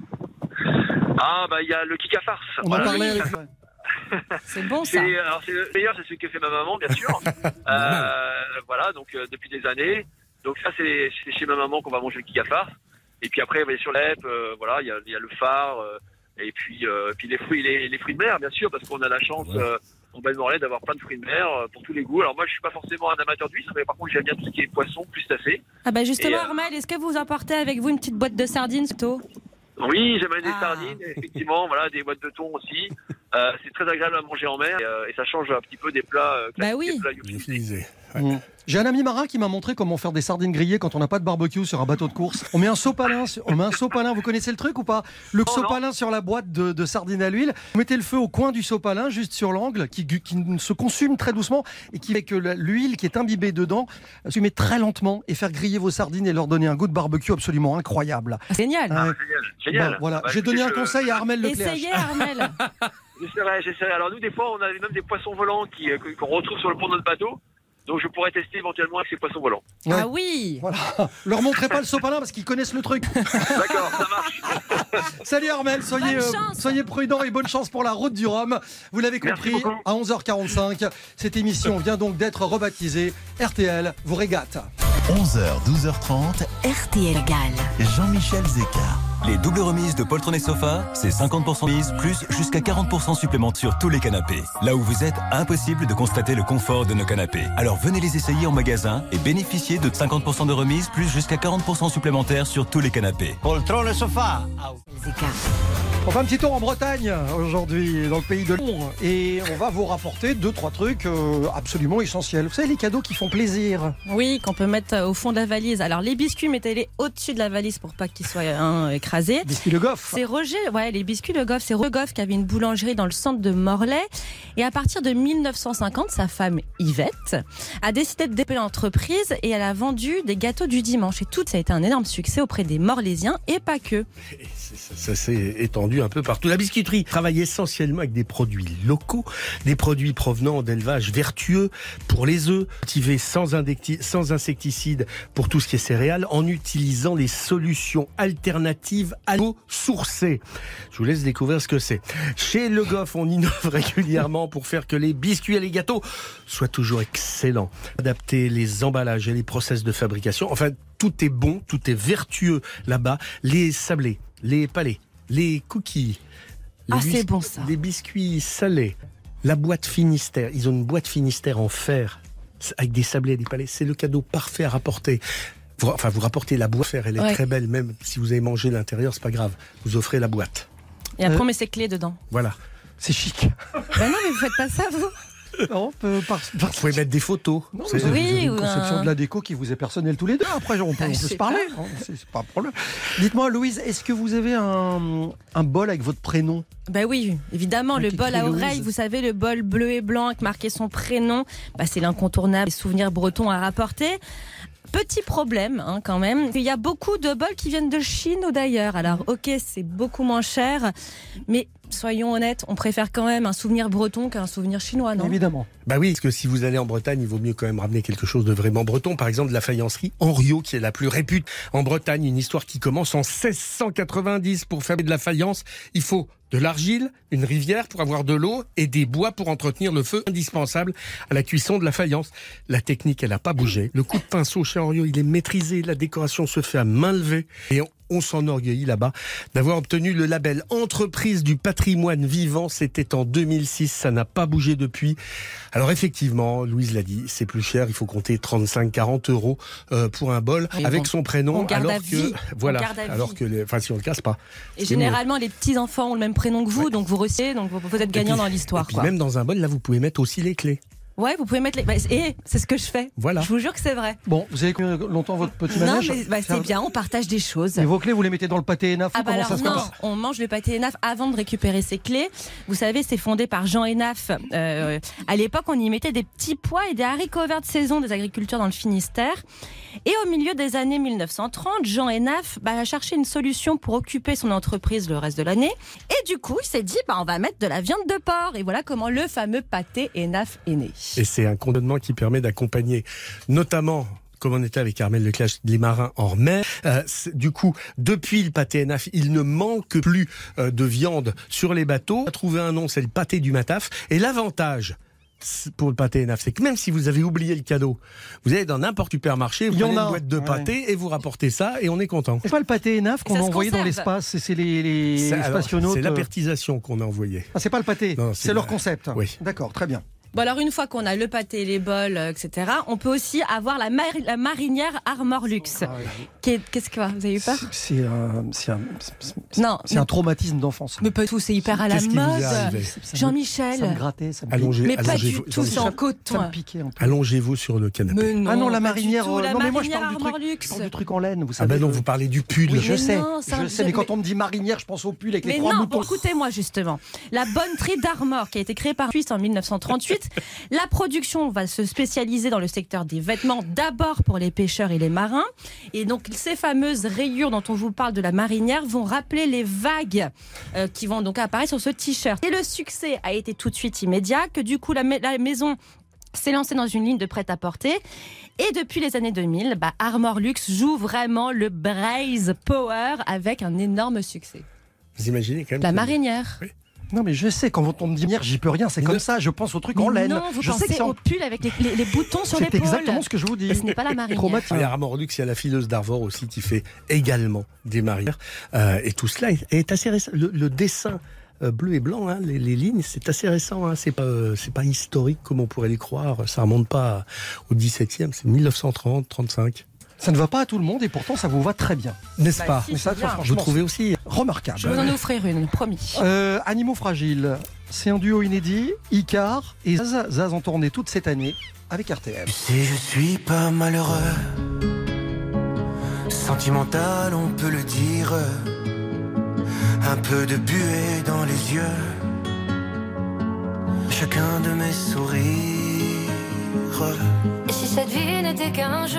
Ah, bah, il y a le kika farce. On en Voilà, le parlait. C'est bon C'est, alors, c'est le meilleur, c'est celui que fait ma maman, bien sûr. Euh, voilà, donc euh, depuis des années. Donc ça, c'est chez ma maman qu'on va manger le kika farce. Et puis après, sur l'EP, euh, voilà, il y a, il y a le phare, euh, et puis, euh, puis les fruits, les, les fruits de mer, bien sûr, parce qu'on a la chance euh, en Morlaix d'avoir plein de fruits de mer pour tous les goûts. Alors moi, je suis pas forcément un amateur d'huîtres, mais par contre, j'aime bien tout ce qui est poisson, crustacés. Ah bah justement, euh, Armel, est-ce que vous emportez avec vous une petite boîte de sardines plutôt Oui, j'aime des Ah. sardines, effectivement, voilà, des boîtes de thon aussi. Euh, c'est très agréable à manger en mer et, euh, et ça change un petit peu des plats. euh, Bah classiques, oui. des plats lyophilisés. Mm. J'ai un ami marin qui m'a montré comment faire des sardines grillées quand on n'a pas de barbecue sur un bateau de course. On met un sopalin, sur- on met un sopalin. Vous connaissez le truc ou pas? Le sopalin sur la boîte de, de sardines à l'huile. Vous mettez le feu au coin du sopalin, juste sur l'angle, qui, qui se consume très doucement et qui fait que l'huile qui est imbibée dedans euh, se met très lentement et faire griller vos sardines et leur donner un goût de barbecue absolument incroyable. Génial. Ouais. Génial. Bon, voilà, Bah, j'ai donné un conseil à Armel Leclerc. Essayez, Armel. J'essaierai, j'essaierai. Alors nous, des fois, on a même des poissons volants qui, euh, qu'on retrouve sur le pont de notre bateau. Donc je pourrais tester éventuellement avec ces poissons volants. Ouais. Ah oui Voilà. Leur montrez pas le sopalin parce qu'ils connaissent le truc. D'accord, ça marche. Salut Armel, soyez, Bonne euh, chance. soyez prudents et bonne chance pour la route du Rhum. Vous l'avez compris, à 11h45, cette émission vient donc d'être rebaptisée RTL vous régate. 11h, 12h30, RTL Gall. Jean-Michel Zeka. Les doubles remises de Poltron et Sofa, c'est 50% mise plus jusqu'à 40% supplémentaires sur tous les canapés. Là où vous êtes, impossible de constater le confort de nos canapés. Alors venez les essayer en magasin et bénéficiez de 50% de remise plus jusqu'à 40% supplémentaires sur tous les canapés. Poltron et sofa. On fait un petit tour en Bretagne aujourd'hui, dans le pays de Londres, et on va vous rapporter deux, trois trucs euh, absolument essentiels. Vous savez, les cadeaux qui font plaisir. Oui, qu'on peut mettre au fond de la valise. Alors les biscuits, mettez-les au-dessus de la valise pour pas qu'ils soient hein, écrasés. Biscuits Le Goff. C'est Roger, ouais, les biscuits Le Goff. C'est Roger Goff qui avait une boulangerie dans le centre de Morlaix. Et à partir de 1950, sa femme Yvette a décidé de développer l'entreprise et elle a vendu des gâteaux du dimanche. Et tout ça a été un énorme succès auprès des Morlaisiens et pas que. Ça, ça s'est étendu un peu partout. La biscuiterie travaille essentiellement avec des produits locaux, des produits provenant d'élevages vertueux pour les œufs, cultivés sans, sans insecticides pour tout ce qui est céréales, en utilisant les solutions alternatives à l'eau sourcée. Je vous laisse découvrir ce que c'est. Chez Le Goff, on innove régulièrement pour faire que les biscuits et les gâteaux soient toujours excellents. Adapter les emballages et les process de fabrication. Enfin, tout est bon, tout est vertueux là-bas. Les sablés, les palais, les cookies. les Ah, c'est bon, ça. Les biscuits salés. La boîte Finistère. Ils ont une boîte Finistère en fer avec des sablés et des palais. C'est le cadeau parfait à rapporter. Vous, enfin, vous rapportez la boîte elle est Ouais. très belle, même si vous avez mangé l'intérieur, c'est pas grave. Vous offrez la boîte. Et après, on met ses clés dedans. Voilà. C'est chic. Ben non, mais vous faites pas ça, vous. Non, euh, par- par- Vous pouvez mettre des photos. Non, C'est- vous avez- vous avez Oui, une ou conception un- de la déco qui vous est personnelle tous les deux. Après, on peut, on Ah, peut se parler. hein, C'est c'est pas un problème. Dites-moi, Louise, est-ce que vous avez un, un bol avec votre prénom? Ben oui, évidemment, Un le bol à Louise. oreille, vous savez, le bol bleu et blanc avec marqué son prénom, bah, c'est l'incontournable souvenir breton à rapporter. Petit problème hein, quand même, il y a beaucoup de bols qui viennent de Chine ou d'ailleurs. Alors ok, c'est beaucoup moins cher, mais soyons honnêtes, on préfère quand même un souvenir breton qu'un souvenir chinois, non? Évidemment. Bah oui, parce que si vous allez en Bretagne, il vaut mieux quand même ramener quelque chose de vraiment breton. Par exemple, de la faïencerie Henriot, qui est la plus réputée en Bretagne. Une histoire qui commence en 1690. Pour faire de la faïence, il faut de l'argile, une rivière pour avoir de l'eau et des bois pour entretenir le feu indispensable à la cuisson de la faïence. La technique, elle n'a pas bougé. Le coup de pinceau chez Henriot, il est maîtrisé. La décoration se fait à main levée. Et on, s'enorgueillit là-bas d'avoir obtenu le label Entreprise du patrimoine vivant. C'était en 2006, ça n'a pas bougé depuis. Alors effectivement, Louise l'a dit, c'est plus cher, il faut compter 35-40 euros euh, pour un bol Mais avec bon, son prénom, on garde alors que vie. voilà, alors que les, enfin si on le casse pas. Et mieux. généralement, les petits enfants ont le même prénom que vous, donc vous recevez, donc vous, vous êtes gagnant dans l'histoire. Même dans un bol, là, vous pouvez mettre aussi les clés. Ouais, vous pouvez mettre les. bah, et c'est ce que je fais. Voilà. Je vous jure que c'est vrai. Bon, vous avez longtemps votre petit Non, manège mais bah, c'est bien, on partage des choses. Et vos clés, vous les mettez dans le pâté ENAF Ah bah alors ça se non, passe on mange le pâté Enaf avant de récupérer ses clés. Vous savez, c'est fondé par Jean Enaf. Euh, à l'époque, on y mettait des petits pois et des haricots verts de saison des agriculteurs dans le Finistère. Et au milieu des années 1930, Jean Enaf bah, a cherché une solution pour occuper son entreprise le reste de l'année. Et du coup, il s'est dit, bah, on va mettre de la viande de porc. Et voilà comment le fameux pâté Enaf est né. Et c'est un condamnement qui permet d'accompagner notamment comme on était avec Armel Leclerc, les marins en mer. Euh, du coup, depuis le pâté NAF, il ne manque plus euh, de viande sur les bateaux. On a trouvé un nom, c'est le pâté du Mataf. Et l'avantage pour le pâté NAF, c'est que même si vous avez oublié le cadeau, vous allez dans n'importe supermarché, vous prenez a une un. boîte de Ouais. pâté et vous rapportez ça et on est content. C'est pas le pâté ENAF qu'on a envoyé dans l'espace, c'est- les, les C'est- alors, spationautes. C'est euh, l'apertisation qu'on a envoyé. Ah, c'est pas le pâté, c'est leur concept. Oui. D'accord, très bien. Bon alors une fois qu'on a le pâté, les bols, euh, etc., on peut aussi avoir la, mari- la marinière Armor Luxe. Est- Qu'est-ce que vous avez eu peur? C'est un, un, Non, un traumatisme d'enfance. mais pas tout, c'est hyper à la mode. arrivé? Ça me Jean-Michel. grattait, ça me Allongez, Mais pas allongez-vous- du tout, c'est en Jean-Michel, coton. Allongez-vous sur le canapé. Mais non, ah non, la pas du marinière. tout, euh, la non, mais moi je parle du truc. Armor Je Luxe. parle du truc en laine, vous Ah savez. ben non, vous parlez du pull. Oui, je Mais sais, non, je sais, mais mais- quand on me dit marinière, je pense au pull avec les Mais trois non, boutons. bon, écoutez-moi justement. La bonneterie d'Armor, qui a été créée par Suisse en 1938, la production va se spécialiser dans le secteur des vêtements, d'abord pour les pêcheurs et les marins. Et donc, ces fameuses rayures dont on vous parle de la marinière vont rappeler les vagues euh, qui vont donc apparaître sur ce t-shirt. Et le succès a été tout de suite immédiat, que du coup, la, ma- la maison s'est lancée dans une ligne de prêt-à-porter. Et depuis les années 2000, bah, Armor Luxe joue vraiment le Braze Power avec un énorme succès. Vous imaginez quand même La marinière. Non, mais je sais, quand on me dit marinière, j'y peux rien, c'est comme ça, je pense au truc en laine. Non, vous je sais que pensez c'est en- au pull avec les, les- les boutons sur C'est l'épaule. exactement ce que je vous dis. Et ce n'est pas la marinière. Il y a Armor Luxe, il y a la fileuse d'Arvor aussi qui fait également des marinières. Euh, et tout cela est, est assez récent. Le, le dessin euh, bleu et blanc, hein, les, les lignes, c'est assez récent. Hein, c'est pas, euh, c'est pas historique comme on pourrait les croire. Ça remonte pas au 17e, c'est 1930, 35. Ça ne va pas à tout le monde et pourtant ça vous va très bien. N'est-ce Bah pas si, Mais ça. Vous trouvez aussi remarquable. Je vais vous en offrir une, promis. Euh, Animaux fragiles, c'est un duo inédit. Icar et Zaz, Zaz en tournée toute cette année avec RTL. Si je suis pas malheureux, sentimental, on peut le dire. Un peu de buée dans les yeux. Chacun de mes sourires. Et si cette vie n'était qu'un jeu?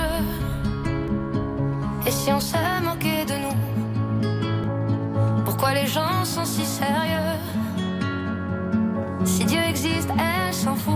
Et si on se moquait de nous Pourquoi les gens sont si sérieux? Si Dieu existe, elle s'en fout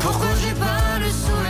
Pourquoi j'ai pas le souvenir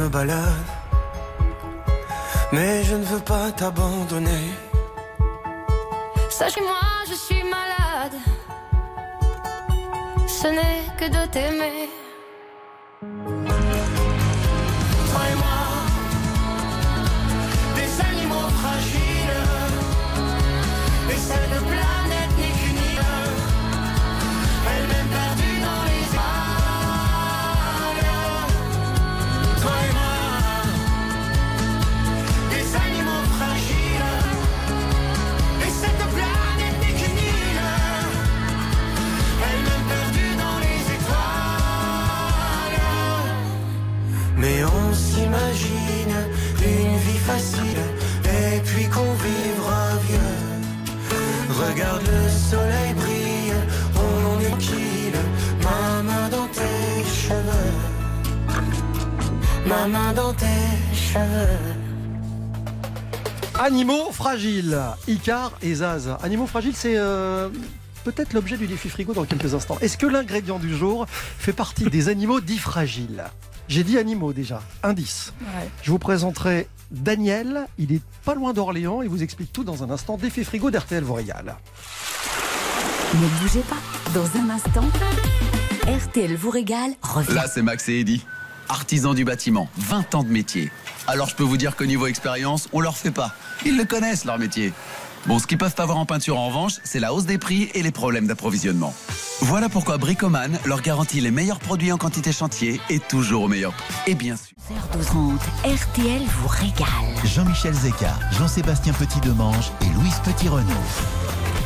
me balade, Mais je ne veux pas t'abandonner. Sache que moi je suis malade. Ce n'est que de t'aimer. Cheveux. Animaux fragiles, Icar et Zaz. Animaux fragiles, c'est euh, peut-être l'objet du défi frigo dans quelques instants. Est-ce que l'ingrédient du jour fait partie des animaux dits fragiles? J'ai dit animaux déjà. Indice. Je vous présenterai Daniel. Il est pas loin d'Orléans et vous explique tout dans un instant. Défi frigo d'RTL vous régale. Ne bougez pas. Dans un instant, RTL vous régale revient. Là, c'est Max et Eddy. Artisans du bâtiment, 20 ans de métier. Alors, je peux vous dire qu'au niveau expérience, on leur fait pas. Ils le connaissent, leur métier. Bon, ce qu'ils peuvent avoir en peinture, en revanche, c'est la hausse des prix et les problèmes d'approvisionnement. Voilà pourquoi Bricoman leur garantit les meilleurs produits en quantité chantier et toujours au meilleur prix. Et bien sûr. 12h30, RTL vous régale. Jean-Michel Zeka, Jean-Sébastien Petit-Demange et Louise Petit-Renaud.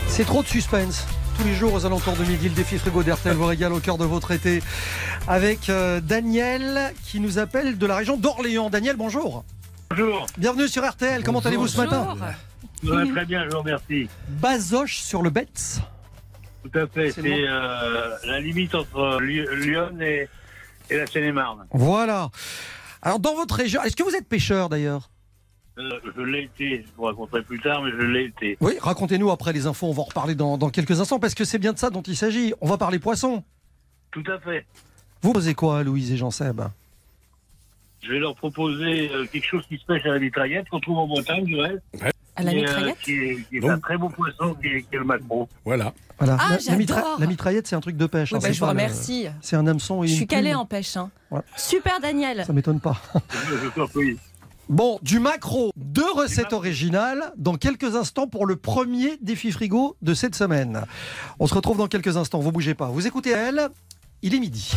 C'est trop de suspense. Tous les jours aux alentours de midi, le défi frigo d'RTL vous régale au cœur de votre été. Avec euh, Daniel qui nous appelle de la région d'Orléans. Daniel, bonjour. Bonjour. Bienvenue sur RTL. Comment allez-vous ce matin Ouais, très bien, je vous remercie. Bazoche sur le Betz. Tout à fait. C'est euh, la limite entre Ly- Lyon et, et la Seine-et-Marne. Voilà. Alors dans votre région, est-ce que vous êtes pêcheur d'ailleurs? Euh, je l'ai été, je vous raconterai plus tard, mais je l'ai été. Oui, racontez-nous après les infos, on va en reparler dans, dans quelques instants parce que c'est bien de ça dont il s'agit. On va parler poisson. Tout à fait. Vous posez quoi, Louise et Jean-Seb? Je vais leur proposer euh, quelque chose qui se pêche à la mitraillette, qu'on trouve en Bretagne, du reste. À la euh, mitraillette? Qui est, qui est Donc- un très beau poisson, qui est, qui est le macro. Voilà. Voilà. Ah, la, la mitra- la mitraillette, c'est un truc de pêche. Oui, hein, bah, c'est je vous remercie. C'est un hameçon et Je une suis plume. en pêche. hein. Ouais. Super Daniel. Ça m'étonne pas. Je prie. Bon, du macro, deux recettes originales dans quelques instants pour le premier défi frigo de cette semaine. On se retrouve dans quelques instants, vous bougez pas. Vous écoutez elle, il est midi.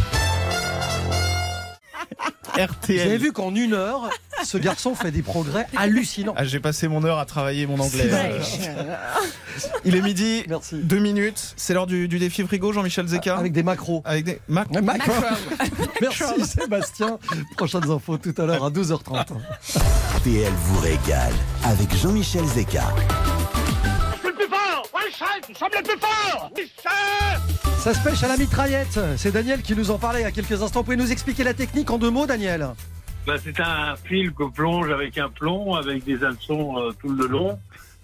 Vous RTL. avez vu qu'en une heure, ce garçon fait des progrès hallucinants. Ah, J'ai passé mon heure à travailler mon anglais. Il est midi, Merci. deux minutes. C'est l'heure du, du défi frigo, Jean-Michel Zeka. Avec des macros. Avec des mac- macro. Merci Sébastien. Prochaines infos tout à l'heure à 12h30. RTL vous régale avec Jean-Michel Zeka. Fort nous sommes les plus forts Michel Ça se pêche à la mitraillette. C'est Daniel qui nous en parlait il y a quelques instants. Vous pouvez nous expliquer la technique en deux mots, Daniel? Bah, c'est un fil que plonge avec un plomb, avec des hameçons euh, tout le long,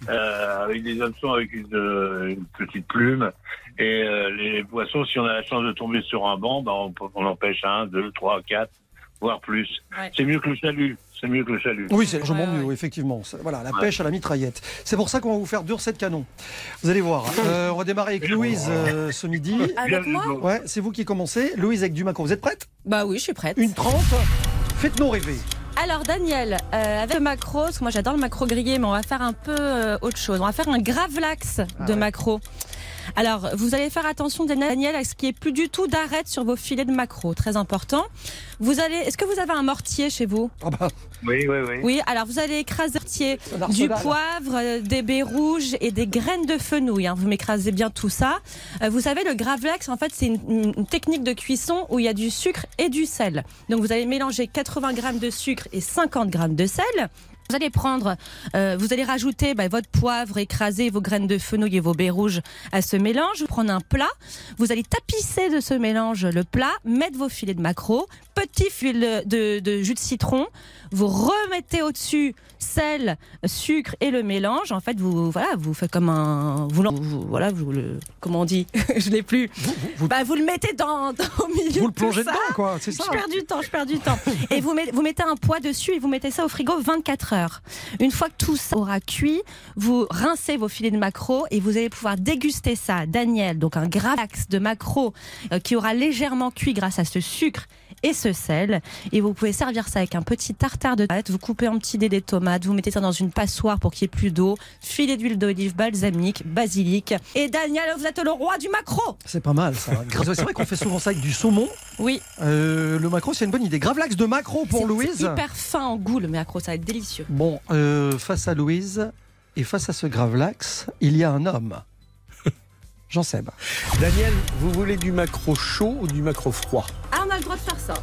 euh, avec des hameçons avec une, euh, une petite plume. Et euh, les poissons, si on a la chance de tomber sur un banc, bah, on, on en pêche un, deux, trois, quatre, voire plus. Ouais. C'est mieux que le chalut. C'est mieux que le chalut. Oui, c'est largement mieux, effectivement. Voilà, la Ouais. pêche à la mitraillette. C'est pour ça qu'on va vous faire deux recettes canon. Vous allez voir. Euh, on va démarrer avec Louise euh, ce midi. Avec moi Ouais, c'est vous qui commencez. Louise avec du macro. Vous êtes prête? Bah oui, je suis prête. Une trente. Faites-nous rêver. Alors Daniel, euh, avec le macro, parce que moi j'adore le macro grillé, mais on va faire un peu euh, autre chose. On va faire un gravlax Ah de macro. Alors, vous allez faire attention, Daniel, à ce qui est plus du tout d'arête sur vos filets de macro. Très important. Vous allez, est-ce que vous avez un mortier chez vous? Ah bah, Oui, oui, oui. Oui, alors vous allez écraser du poivre, euh, des baies rouges et des graines de fenouil. hein. Vous m'écrasez bien tout ça. Euh, vous savez, le gravlax, en fait, c'est une, une technique de cuisson où il y a du sucre et du sel. Donc vous allez mélanger 80 grammes de sucre et 50 grammes de sel. Vous allez prendre, euh, vous allez rajouter bah, votre poivre écrasé, vos graines de fenouil et vos baies rouges à ce mélange. Vous prenez un plat, vous allez tapisser de ce mélange le plat, mettre vos filets de maquereau, petit fil de, de jus de citron, vous remettez au-dessus sel, sucre et le mélange. En fait, vous voilà, vous faites comme un, vous, vous- voilà, vous le, comment on dit, je l'ai plus. Vous, bah, vous le mettez dans, dans- au milieu. Vous le plongez ça. dedans, quoi, c'est ça. Je perds du temps, je perds du temps. et vous mettez, vous mettez un poids dessus et vous mettez ça au frigo 24 heures. 24 heures. Une fois que tout ça aura cuit, vous rincez vos filets de maquereau et vous allez pouvoir déguster ça. Daniel, donc un gravax de maquereau euh, qui aura légèrement cuit grâce à ce sucre et ce sel. Et vous pouvez servir ça avec un petit tartare de tomates. Vous coupez en petits dés des tomates, vous mettez ça dans une passoire pour qu'il y ait plus d'eau, filet d'huile d'olive, balsamique, basilic. Et Daniel, vous êtes le roi du maquereau C'est pas mal ça. C'est vrai qu'on fait souvent ça avec du saumon. Oui. Euh, le macro, c'est une bonne idée. Gravlax de macro pour Louise. C'est hyper fin en goût le maquereau, ça va être délicieux. Bon, euh, face à Louise et face à ce Gravlax, il y a un homme. Jean Seb. Daniel, vous voulez du macro chaud ou du macro froid? Ah, on a le droit de faire ça.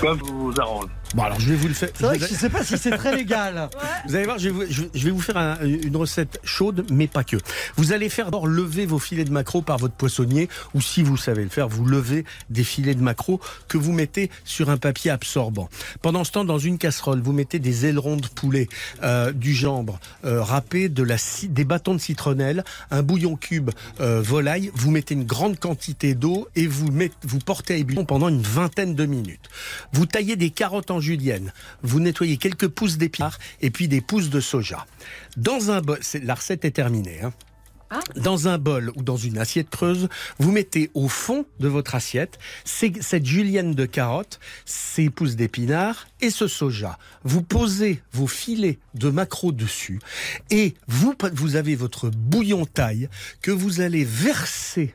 Comme vous vous arrange. Bon, alors je vais vous le faire. C'est vrai que je sais pas si c'est très légal. Vous allez voir, je vais vous, je- je vais vous faire un- une recette chaude, mais pas que. Vous allez faire d'abord lever vos filets de maquereau par votre poissonnier, ou si vous savez le faire, vous levez des filets de maquereau que vous mettez sur un papier absorbant. Pendant ce temps, dans une casserole, vous mettez des ailerons de poulet, euh, du gendre euh, râpé, de la, ci- des bâtons de citronnelle, un bouillon cube euh, volaille. Vous mettez une grande quantité d'eau et vous, vous portez à ébullition pendant une vingtaine de minutes. Vous taillez des carottes en julienne. Vous nettoyez quelques pousses d'épinards et puis des pousses de soja. Dans un bol, la recette est terminée. hein. Dans un bol ou dans une assiette creuse, vous mettez au fond de votre assiette cette julienne de carottes, ces pousses d'épinards et ce soja. Vous posez vos filets de maquereau dessus et vous, vous avez votre bouillon taille que vous allez verser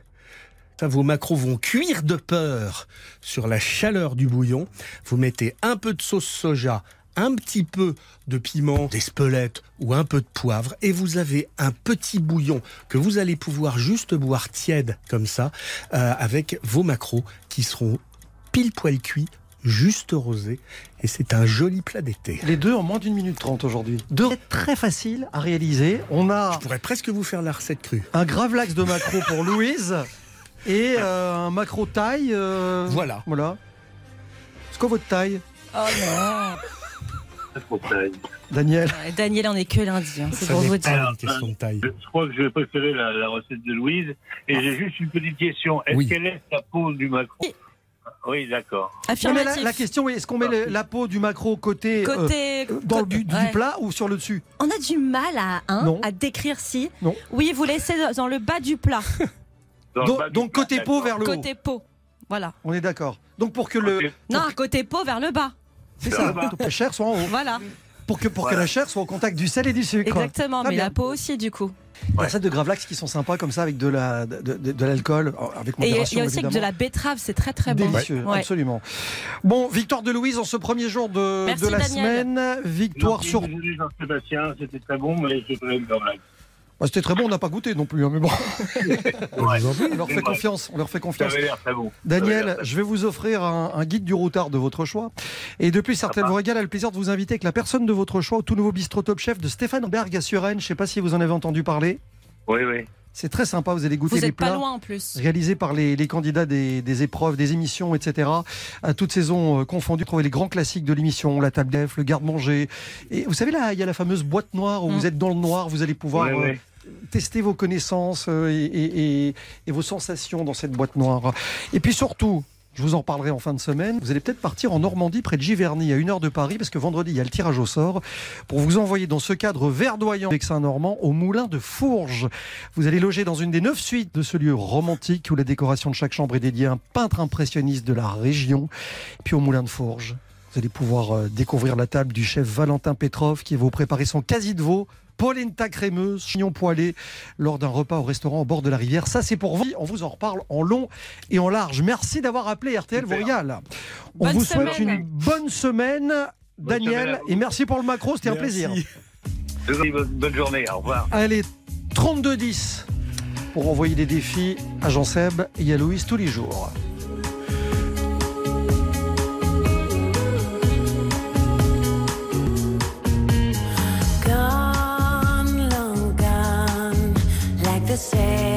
vos macros vont cuire de peur sur la chaleur du bouillon. Vous mettez un peu de sauce soja, un petit peu de piment, d'espelette ou un peu de poivre et vous avez un petit bouillon que vous allez pouvoir juste boire tiède comme ça euh, avec vos macros qui seront pile poil cuits, juste rosés et c'est un joli plat d'été. Les deux en moins d'une minute trente aujourd'hui. Deux très faciles à réaliser. On a Je pourrais presque vous faire la recette crue. un Gravlax de macro pour Louise et euh, un macro taille. euh, Voilà. Voilà. C'est quoi votre taille? Oh non Daniel Ouais, Daniel, on est que lundi, hein, c'est pour vous dire. question de taille. Je crois que je vais préférer la, la recette de Louise. Et j'ai juste une petite question. Est-ce Oui. qu'elle laisse la peau du macro? Oui, d'accord. Non, mais la, la question est est-ce qu'on met le- la peau du macro côté, euh, Côté- dans le côté- du, du ouais. plat ou sur le dessus? On a du mal à, hein, à décrire si. Non. Oui, vous laissez dans le bas du plat. Donc, donc côté peau vers le haut. Côté peau. Voilà. On est d'accord. Donc pour que le Non, côté peau vers le bas. c'est ça, pour que la chair soit en haut. Voilà. Pour que pour que la chair soit au contact du sel et du sucre. Exactement, mais bien. la peau aussi, du coup. Il y a des recettes de Gravlax qui sont sympas comme ça avec de la de, de- de l'alcool avec Et il y a- modération il y a aussi avec de la betterave, c'est très très bon. Délicieux, Ouais. absolument. Bon, victoire de Louise en ce premier jour de, Merci, de la Daniel. semaine. Victoire Merci, sur. Jean-Sébastien, c'était très bon, mais blague. Bah, C'était très bon, on n'a pas goûté non plus, hein, mais bon. on leur fait confiance. On leur fait Ça confiance. avait l'air très bon. Daniel, je vais vous offrir un, un guide du routard de votre choix. Et depuis, certaines vous régale a le plaisir de vous inviter avec la personne de votre choix au tout nouveau bistrot Top Chef de Stéphane Berg à Suresnes. Je ne sais pas si vous en avez entendu parler. Oui, oui. C'est très sympa, vous allez goûter Vous les n'êtes pas plats loin en plus. réalisés par les, les candidats des, des épreuves, des émissions, etc. À toutes saisons euh, confondues, trouvez les grands classiques de l'émission, la table d'EF, le garde-manger. Et vous savez là, il y a la fameuse boîte noire où Mm. vous êtes dans le noir, vous allez pouvoir Ouais, euh, tester vos connaissances euh, et, et- et- et vos sensations dans cette boîte noire. Et puis surtout, je vous en parlerai en fin de semaine. Vous allez peut-être partir en Normandie, près de Giverny, à une heure de Paris, parce que vendredi, il y a le tirage au sort pour vous envoyer dans ce cadre verdoyant avec Saint-Normand au moulin de Fourges. Vous allez loger dans une des neuf suites de ce lieu romantique où la décoration de chaque chambre est dédiée à un peintre impressionniste de la région. Puis au moulin de Fourges, vous allez pouvoir euh, découvrir la table du chef Valentin Petrov qui va vous préparer son quasi de veau. Polenta crémeuse, chignon poêlé lors d'un repas au restaurant au bord de la rivière. Ça, c'est pour vous. On vous en reparle en long et en large. Merci d'avoir appelé RTL vous régale. On Bonne vous souhaite semaine. une bonne semaine, Daniel, semaine et merci pour le macro, c'était un plaisir. Bonne bonne journée, au revoir. Allez, 32-10 pour envoyer des défis à Jean Seb et à Louise tous les jours. The setting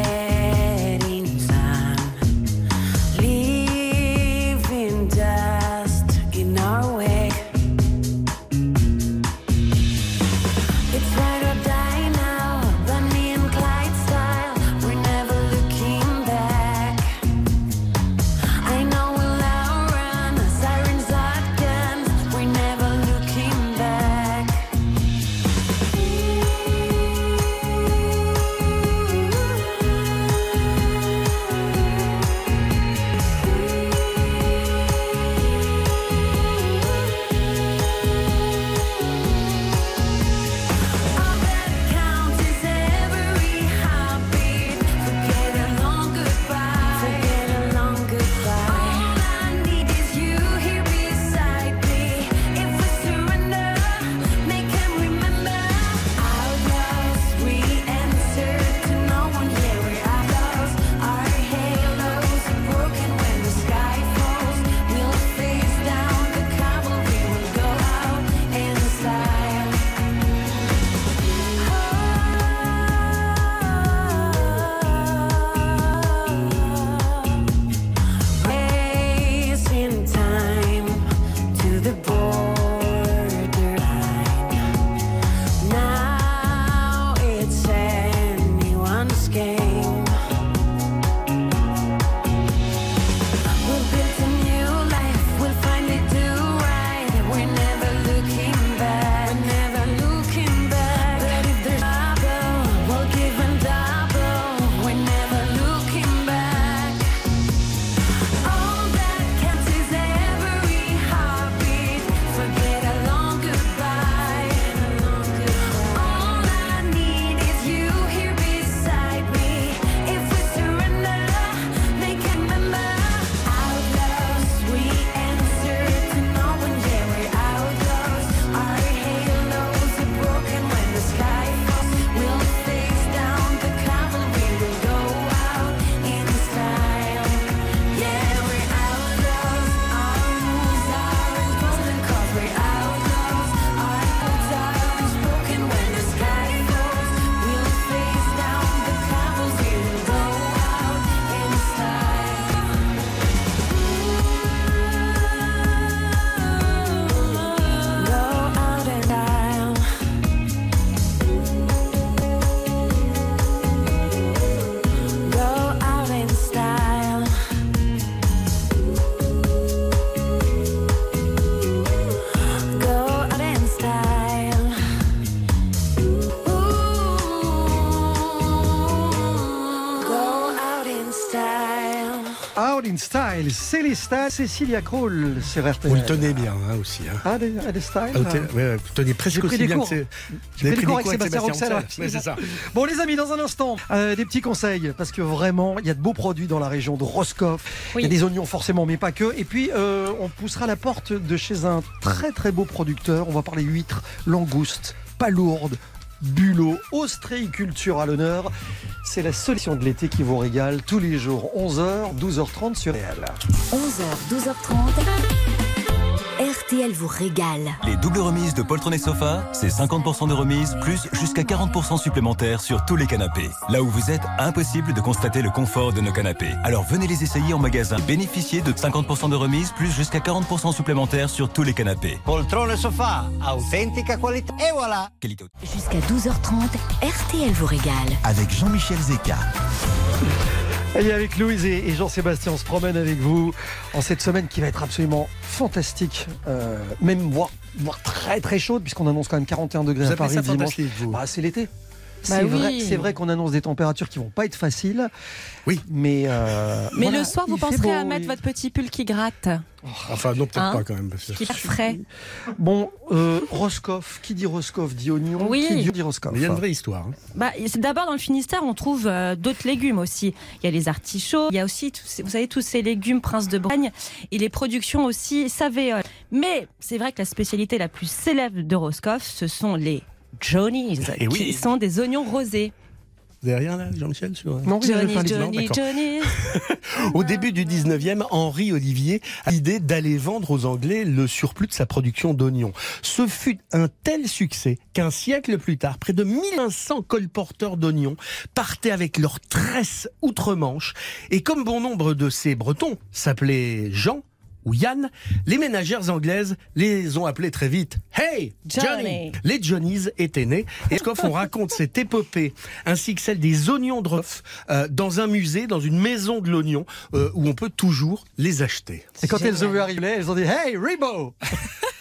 Style, Célestin, Cécilia Kroll sur RTL. Vous le tenez bien hein, aussi. Hein. Ah, des, des styles Ah, vous tenez- ouais, ouais, vous tenez presque pris aussi des bien cours. que c'est. J'ai pris des cours avec Sébastien. Ouais, c'est ça. Bon les amis, dans un instant, euh, des petits conseils, parce que vraiment, il y a de beaux produits dans la région de Roscoff. Il y a des oignons forcément, mais pas que. Et puis, euh, on poussera la porte de chez un très très beau producteur. On va parler huîtres, langoustes, palourdes, bulots, ostréiculture à l'honneur. C'est la solution de l'été qui vous régale tous les jours, 11h, 12h30 sur RTL. 11h, 12h30. RTL vous régale. Les doubles remises de Poltron Sofa, c'est 50% de remise plus jusqu'à 40% supplémentaires sur tous les canapés. Là où vous êtes, impossible de constater le confort de nos canapés. Alors venez les essayer en magasin. Bénéficiez de 50% de remise plus jusqu'à 40% supplémentaires sur tous les canapés. Poltrone sofà, autentica qualità. E voilà Qualité. Jusqu'à 12h30, RTL vous régale. Avec Jean-Michel Zeka. Et avec Louise et Jean-Sébastien, on se promène avec vous en cette semaine qui va être absolument fantastique, euh, même voire, voire très très chaude, puisqu'on annonce quand même 41 degrés Vous à Paris ça dimanche. Bah, c'est l'été. Bah c'est oui. vrai, c'est vrai qu'on annonce des températures qui vont pas être faciles. Oui. Mais, euh, Mais voilà, le soir, vous penserez à mettre et- votre petit pull qui gratte. Enfin, non, peut-être Hein pas quand même. parce que- Qui est frais. Bon, euh, Roscoff, qui dit Roscoff dit oignon, Oui. qui dit Roscoff. Mais il y a une vraie histoire. hein. Bah, c'est d'abord dans le Finistère, on trouve euh, d'autres légumes aussi. Il y a les artichauts, il y a aussi, ces- vous savez, tous ces légumes Prince de Bretagne et les productions aussi savéoles. Mais c'est vrai que la spécialité la plus célèbre de Roscoff, ce sont les Johnnies, Eh oui. qui sont des oignons rosés. Vous avez rien là, Jean-Michel sur... Non, y avait Johnny, Johnny, Non, d'accord. Johnny. Au début du 19e, Henri Olivier a l'idée d'aller vendre aux Anglais le surplus de sa production d'oignons. Ce fut un tel succès qu'un siècle plus tard, près de 1500 colporteurs d'oignons partaient avec leurs tresses outre-Manche. Et comme bon nombre de ces Bretons s'appelaient Jean, ou Yann, les ménagères anglaises les ont appelés très vite Hey Johnny, Johnny. Les Johnnies étaient nés. Et Scoff, on raconte cette épopée ainsi que celle des oignons de euh, dans un musée, dans une maison de l'oignon euh, où on peut toujours les acheter. Et quand elles ont vu arriver, elles ont dit Hey, Rebo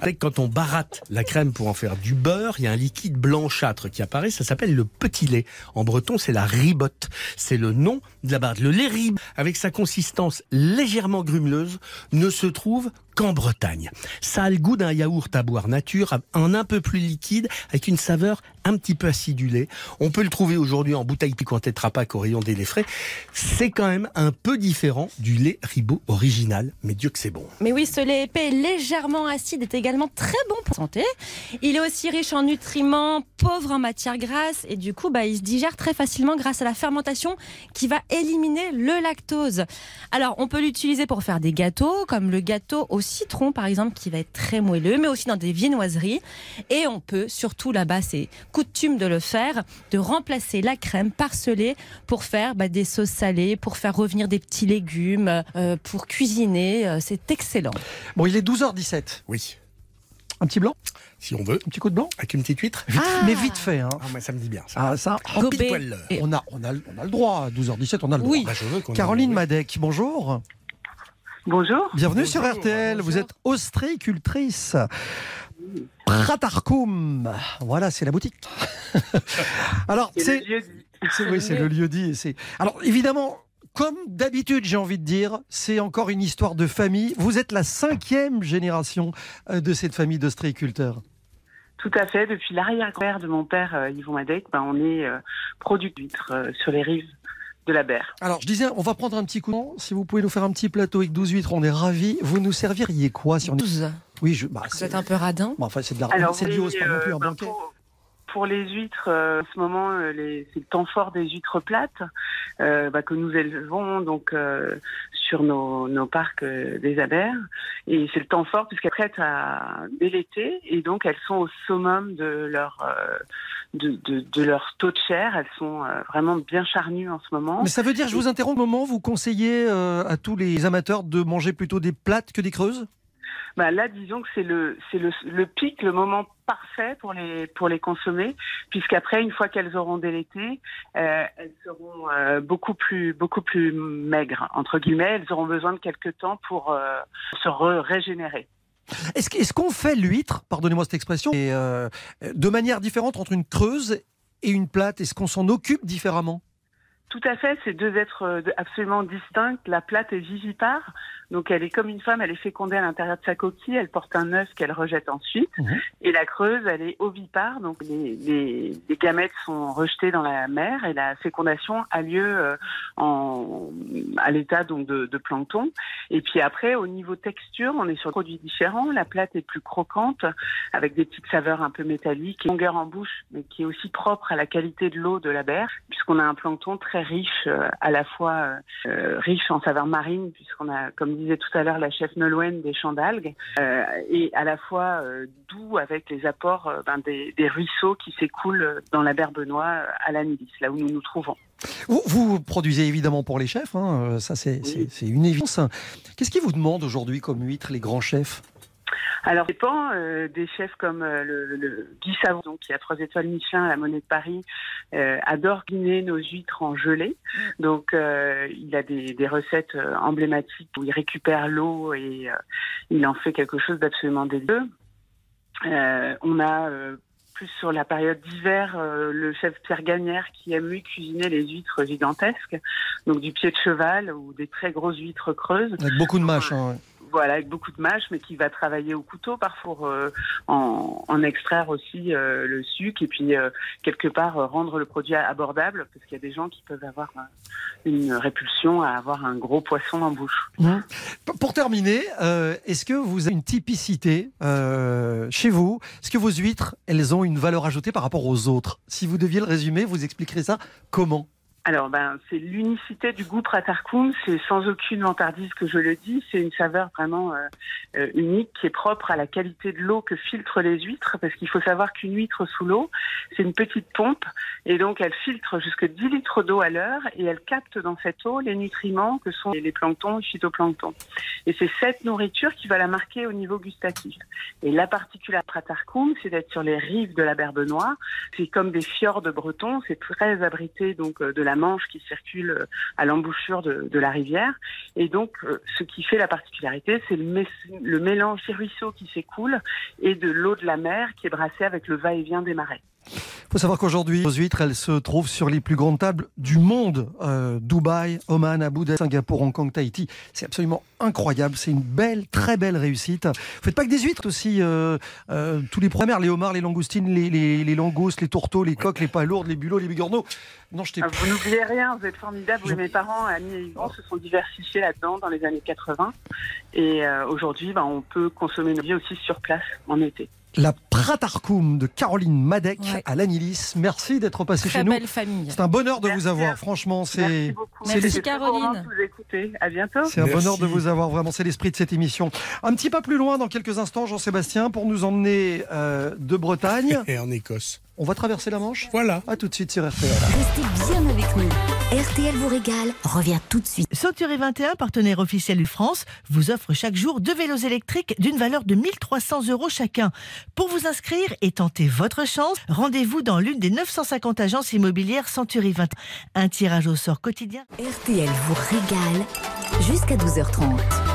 Avec quand on baratte la crème pour en faire du beurre, il y a un liquide blanchâtre qui apparaît, ça s'appelle le petit lait. En breton, c'est la ribotte. C'est le nom de la baratte. Le lait rib, avec sa consistance légèrement grumeleuse, ne se trouve qu'en Bretagne. Ça a le goût d'un yaourt à boire nature, un un peu plus liquide, avec une saveur un petit peu acidulée. On peut le trouver aujourd'hui en bouteille piquant Tetra Pak au rayon des laits frais. C'est quand même un peu différent du lait ribot original, mais Dieu que c'est bon. Mais oui, ce lait épais légèrement acide est également très bon pour la santé. Il est aussi riche en nutriments, pauvre en matières grasses et du coup, bah, il se digère très facilement grâce à la fermentation qui va éliminer le lactose. Alors, on peut l'utiliser pour faire des gâteaux, comme le gâteau au citron par exemple, qui va être très moelleux, mais aussi dans des viennoiseries. Et on peut, surtout là-bas, c'est coutume de le faire, de remplacer la crème par ce lait pour faire bah, des sauces salées, pour faire revenir des petits légumes, euh, pour cuisiner. Euh, C'est excellent. Bon, il est 12h17. Oui. Un petit blanc? Si on veut. Un petit coup de blanc? Avec une petite huître Vite- Ah. Mais vite fait. Hein. Ah, mais ça me dit bien. Ça. Ah, ça, En pile poil on a, on, a, on a le droit. À 12h17, on a le droit. Oui. Bah, Caroline. Madec, bonjour. Bonjour. Bienvenue sur Bonjour, RTL. Vous êtes ostréicultrice. Pratarkum. Voilà, c'est la boutique. Alors, C'est c'est. le lieu dit. c'est- Oui, c'est le lieu dit. c'est- Alors, évidemment. Comme d'habitude, j'ai envie de dire, c'est encore une histoire de famille. Vous êtes la cinquième génération euh, de cette famille d'ostréiculteurs. Tout à fait. Depuis l'arrière-grand-père de mon père, euh, Yvon Madec, ben, on est euh, produit d'huîtres euh, sur les rives de la Berre. Alors, je disais, on va prendre un petit coup. Si vous pouvez nous faire un petit plateau avec 12 huîtres, on est ravis. Vous nous serviriez quoi si on est... 12. Oui, je... bah, Vous c'est êtes un peu radin. bon, enfin, c'est de la... Alors, c'est du haut, c'est pas non plus euh, un ben, banquet. pour, pour les huîtres, euh, en ce moment, euh, les- c'est le temps fort des huîtres plates euh, bah, que nous élevons donc euh, sur nos, nos parcs euh, des Abers. Et c'est le temps fort puisqu'elles prêtent à dès l'été et donc elles sont au summum de leur euh, de, de, de leur taux de chair. Elles sont euh, vraiment bien charnues en ce moment. Mais ça veut dire, je vous interromps un moment, vous conseillez euh, à tous les amateurs de manger plutôt des plates que des creuses? Bah là, disons que c'est le c'est le, le pic, le moment parfait pour les pour les consommer, puisqu'après, une fois qu'elles auront délété, euh, elles seront euh, beaucoup plus beaucoup plus maigres entre guillemets. Elles auront besoin de quelques temps pour euh, se re- régénérer. Est-ce qu'on fait l'huître, pardonnez-moi cette expression, euh, de manière différente entre une creuse et une plate? Est-ce qu'on s'en occupe différemment? Tout à fait, c'est deux êtres euh, absolument distincts. La plate est vivipare, donc elle est comme une femme, elle est fécondée à l'intérieur de sa coquille, elle porte un œuf qu'elle rejette ensuite. Et la creuse, elle est ovipare, donc les, les, les gamètes sont rejetés dans la mer et la fécondation a lieu euh, en, à l'état donc de, de plancton. Et puis après, au niveau texture, on est sur des produits différents. La plate est plus croquante, avec des petites saveurs un peu métalliques, longueur en bouche, mais qui est aussi propre à la qualité de l'eau de la berge, puisqu'on a un plancton très riche, euh, à la fois euh, euh, riche en saveurs marines, puisqu'on a, comme disait tout à l'heure la chef Nolwenn, des champs d'algues, et à la fois doux avec les apports ben, des, des ruisseaux qui s'écoulent dans la Berbenois à l'Anilis, là où nous nous trouvons. Vous, vous produisez évidemment pour les chefs, hein, ça c'est une évidence. Qu'est-ce qu'ils vous demandent aujourd'hui comme huîtres, les grands chefs? Alors, ça dépend euh, des chefs comme euh, le, le Guy Savon, donc, qui a trois étoiles Michelin à la Monnaie de Paris, euh, adore guiner nos huîtres en gelée. Donc, euh, il a des, des recettes euh, emblématiques où il récupère l'eau et euh, il en fait quelque chose d'absolument délicieux. Euh, on a euh, plus sur la période d'hiver euh, le chef Pierre Gagnère qui aime lui cuisiner les huîtres gigantesques, donc du pied de cheval ou des très grosses huîtres creuses. Avec beaucoup de mâches. hein, ouais. Voilà, avec beaucoup de mâches, mais qui va travailler au couteau parfois euh, en, en extraire aussi euh, le sucre et puis euh, quelque part rendre le produit abordable parce qu'il y a des gens qui peuvent avoir une répulsion à avoir un gros poisson en bouche. Pour terminer, est-ce que vous avez une typicité chez vous? Est-ce que vos huîtres, elles ont une valeur ajoutée par rapport aux autres? Si vous deviez le résumer, vous expliquerez ça comment? Alors, ben, c'est l'unicité du goût pratarkoum. C'est sans aucune vantardise que je le dis. C'est une saveur vraiment euh, euh, unique qui est propre à la qualité de l'eau que filtrent les huîtres. Parce qu'il faut savoir qu'une huître sous l'eau, c'est une petite pompe. Et donc, elle filtre jusque 10 litres d'eau à l'heure et elle capte dans cette eau les nutriments que sont les planctons et phytoplanctons. Et c'est cette nourriture qui va la marquer au niveau gustatif. Et la particularité pratarkoum, c'est d'être sur les rives de la Berbenois. C'est comme des fjords bretons. C'est très abrité donc euh, de la Manche qui circule euh, à l'embouchure de, la rivière. Et donc, euh, ce qui fait la particularité, c'est le, le mélange des ruisseaux qui s'écoule et de l'eau de la mer qui est brassée avec le va-et-vient des marais. Il faut savoir qu'aujourd'hui, vos huîtres, elles se trouvent sur les plus grandes tables du monde. Euh, Dubaï, Oman, Abu Dhabi, Singapour, Hong Kong, Tahiti. C'est absolument incroyable. C'est une belle, très belle réussite. Vous faites pas que des huîtres aussi. euh, euh, tous les premières, les homards, les langoustines, les, les, les langoustes, les tourteaux, les coques, les palourdes, les bulots, les bigorneaux. Non, je Ah, Vous n'oubliez rien, vous êtes formidables. Oui, mes parents, Annie et Yvan, se sont diversifiés là-dedans dans les années 80. Et aujourd'hui, ben, on peut consommer nos vies aussi sur place en été. La Pratarkoum de Caroline Madec à l'Anilis. Merci d'être passé Très chez nous. belle famille. C'est un bonheur de vous avoir. Franchement, c'est c'est Merci Caroline. De vous écouter. À bientôt. C'est un bonheur de vous avoir, vraiment, c'est l'esprit de cette émission. Un petit pas plus loin, dans quelques instants, Jean-Sébastien, pour nous emmener euh, de Bretagne. Et en Écosse. On va traverser la Manche? Voilà. À tout de suite sur RTL. Restez bien avec nous. RTL vous régale, revient tout de suite. Century 21, partenaire officiel du France, vous offre chaque jour deux vélos électriques d'une valeur de 1300 euros chacun. Pour vous inscrire et tenter votre chance, rendez-vous dans l'une des 950 agences immobilières Century 21. Un tirage au sort quotidien. RTL vous régale jusqu'à 12h30.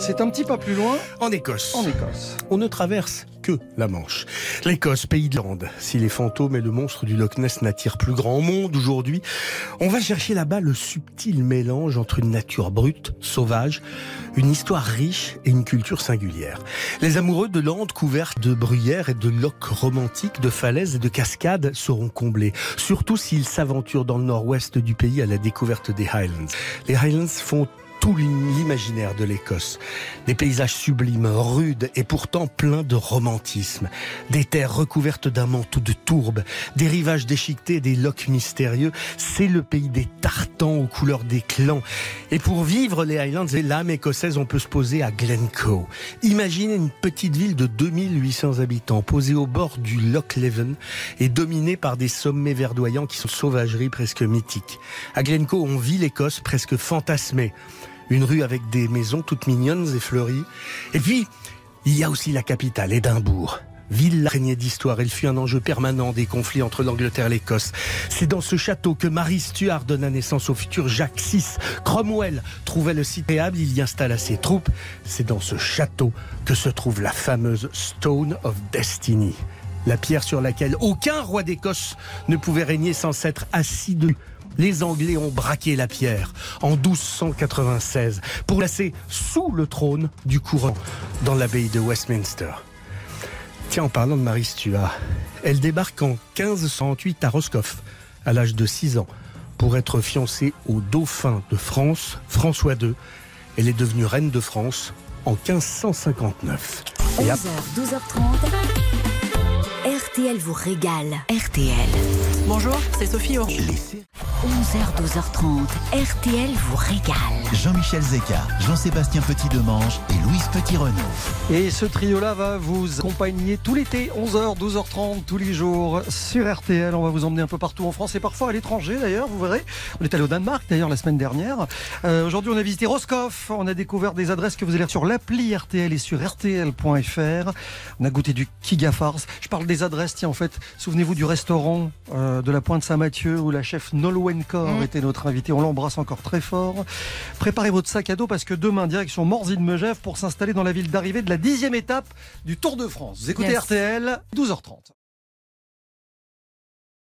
C'est un petit pas plus loin. En Écosse. En Écosse. On ne traverse que la Manche. L'Écosse, pays de lande. Si les fantômes et le monstre du Loch Ness n'attirent plus grand monde aujourd'hui, on va chercher là-bas le subtil mélange entre une nature brute, sauvage, une histoire riche et une culture singulière. Les amoureux de landes couvertes de bruyères et de lochs romantiques, de falaises et de cascades seront comblés. Surtout s'ils s'aventurent dans le nord-ouest du pays à la découverte des Highlands. Les Highlands font tout l'imaginaire de l'Écosse. Des paysages sublimes, rudes et pourtant pleins de romantisme. Des terres recouvertes d'un manteau de tourbe, des rivages déchiquetés, des lochs mystérieux. C'est le pays des tartans aux couleurs des clans. Et pour vivre les Highlands et l'âme écossaise, on peut se poser à Glencoe. Imaginez une petite ville de 2800 habitants, posée au bord du Loch Leven et dominée par des sommets verdoyants qui sont sauvageries presque mythiques. À Glencoe, on vit l'Écosse presque fantasmée une rue avec des maisons toutes mignonnes et fleuries. Et puis, il y a aussi la capitale, Édimbourg. Ville imprégnée d'histoire, elle fut un enjeu permanent des conflits entre l'Angleterre et l'Écosse. C'est dans ce château que Marie Stuart donna naissance au futur Jacques VI. Cromwell trouvait le site réable, il y installa ses troupes. C'est dans ce château que se trouve la fameuse Stone of Destiny. La pierre sur laquelle aucun roi d'Écosse ne pouvait régner sans s'être assis dessus. Les Anglais ont braqué la pierre en 1296 pour placer sous le trône du courant dans l'abbaye de Westminster. Tiens, en parlant de Marie Stuart, elle débarque en 1508 à Roscoff, à l'âge de 6 ans, pour être fiancée au dauphin de France, François II. Elle est devenue reine de France en 1559. Et ap- 11h, 12h30. RTL vous régale. RTL. Bonjour, c'est Sophie Orange. 11h, 12h30. RTL vous régale. Jean-Michel Zeka, Jean-Sébastien Petit-Demange et Louise Petit-Renaud. Et ce trio-là va vous accompagner tout l'été, 11h, 12h30, tous les jours sur RTL. On va vous emmener un peu partout en France et parfois à l'étranger d'ailleurs, vous verrez. On est allé au Danemark d'ailleurs la semaine dernière. Euh, Aujourd'hui, on a visité Roscoff. On a découvert des adresses que vous allez sur l'appli RTL et sur RTL.fr. On a goûté du Kigafars. Je parle des adresses, en fait, souvenez-vous du restaurant euh, de la Pointe Saint-Mathieu où la chef Nolwenkor Mm. était notre invitée. On l'embrasse encore très fort. Préparez votre sac à dos parce que demain, direction Morzine-Megève pour s'installer dans la ville d'arrivée de la dixième étape du Tour de France. Vous écoutez Yes. RTL, 12h30.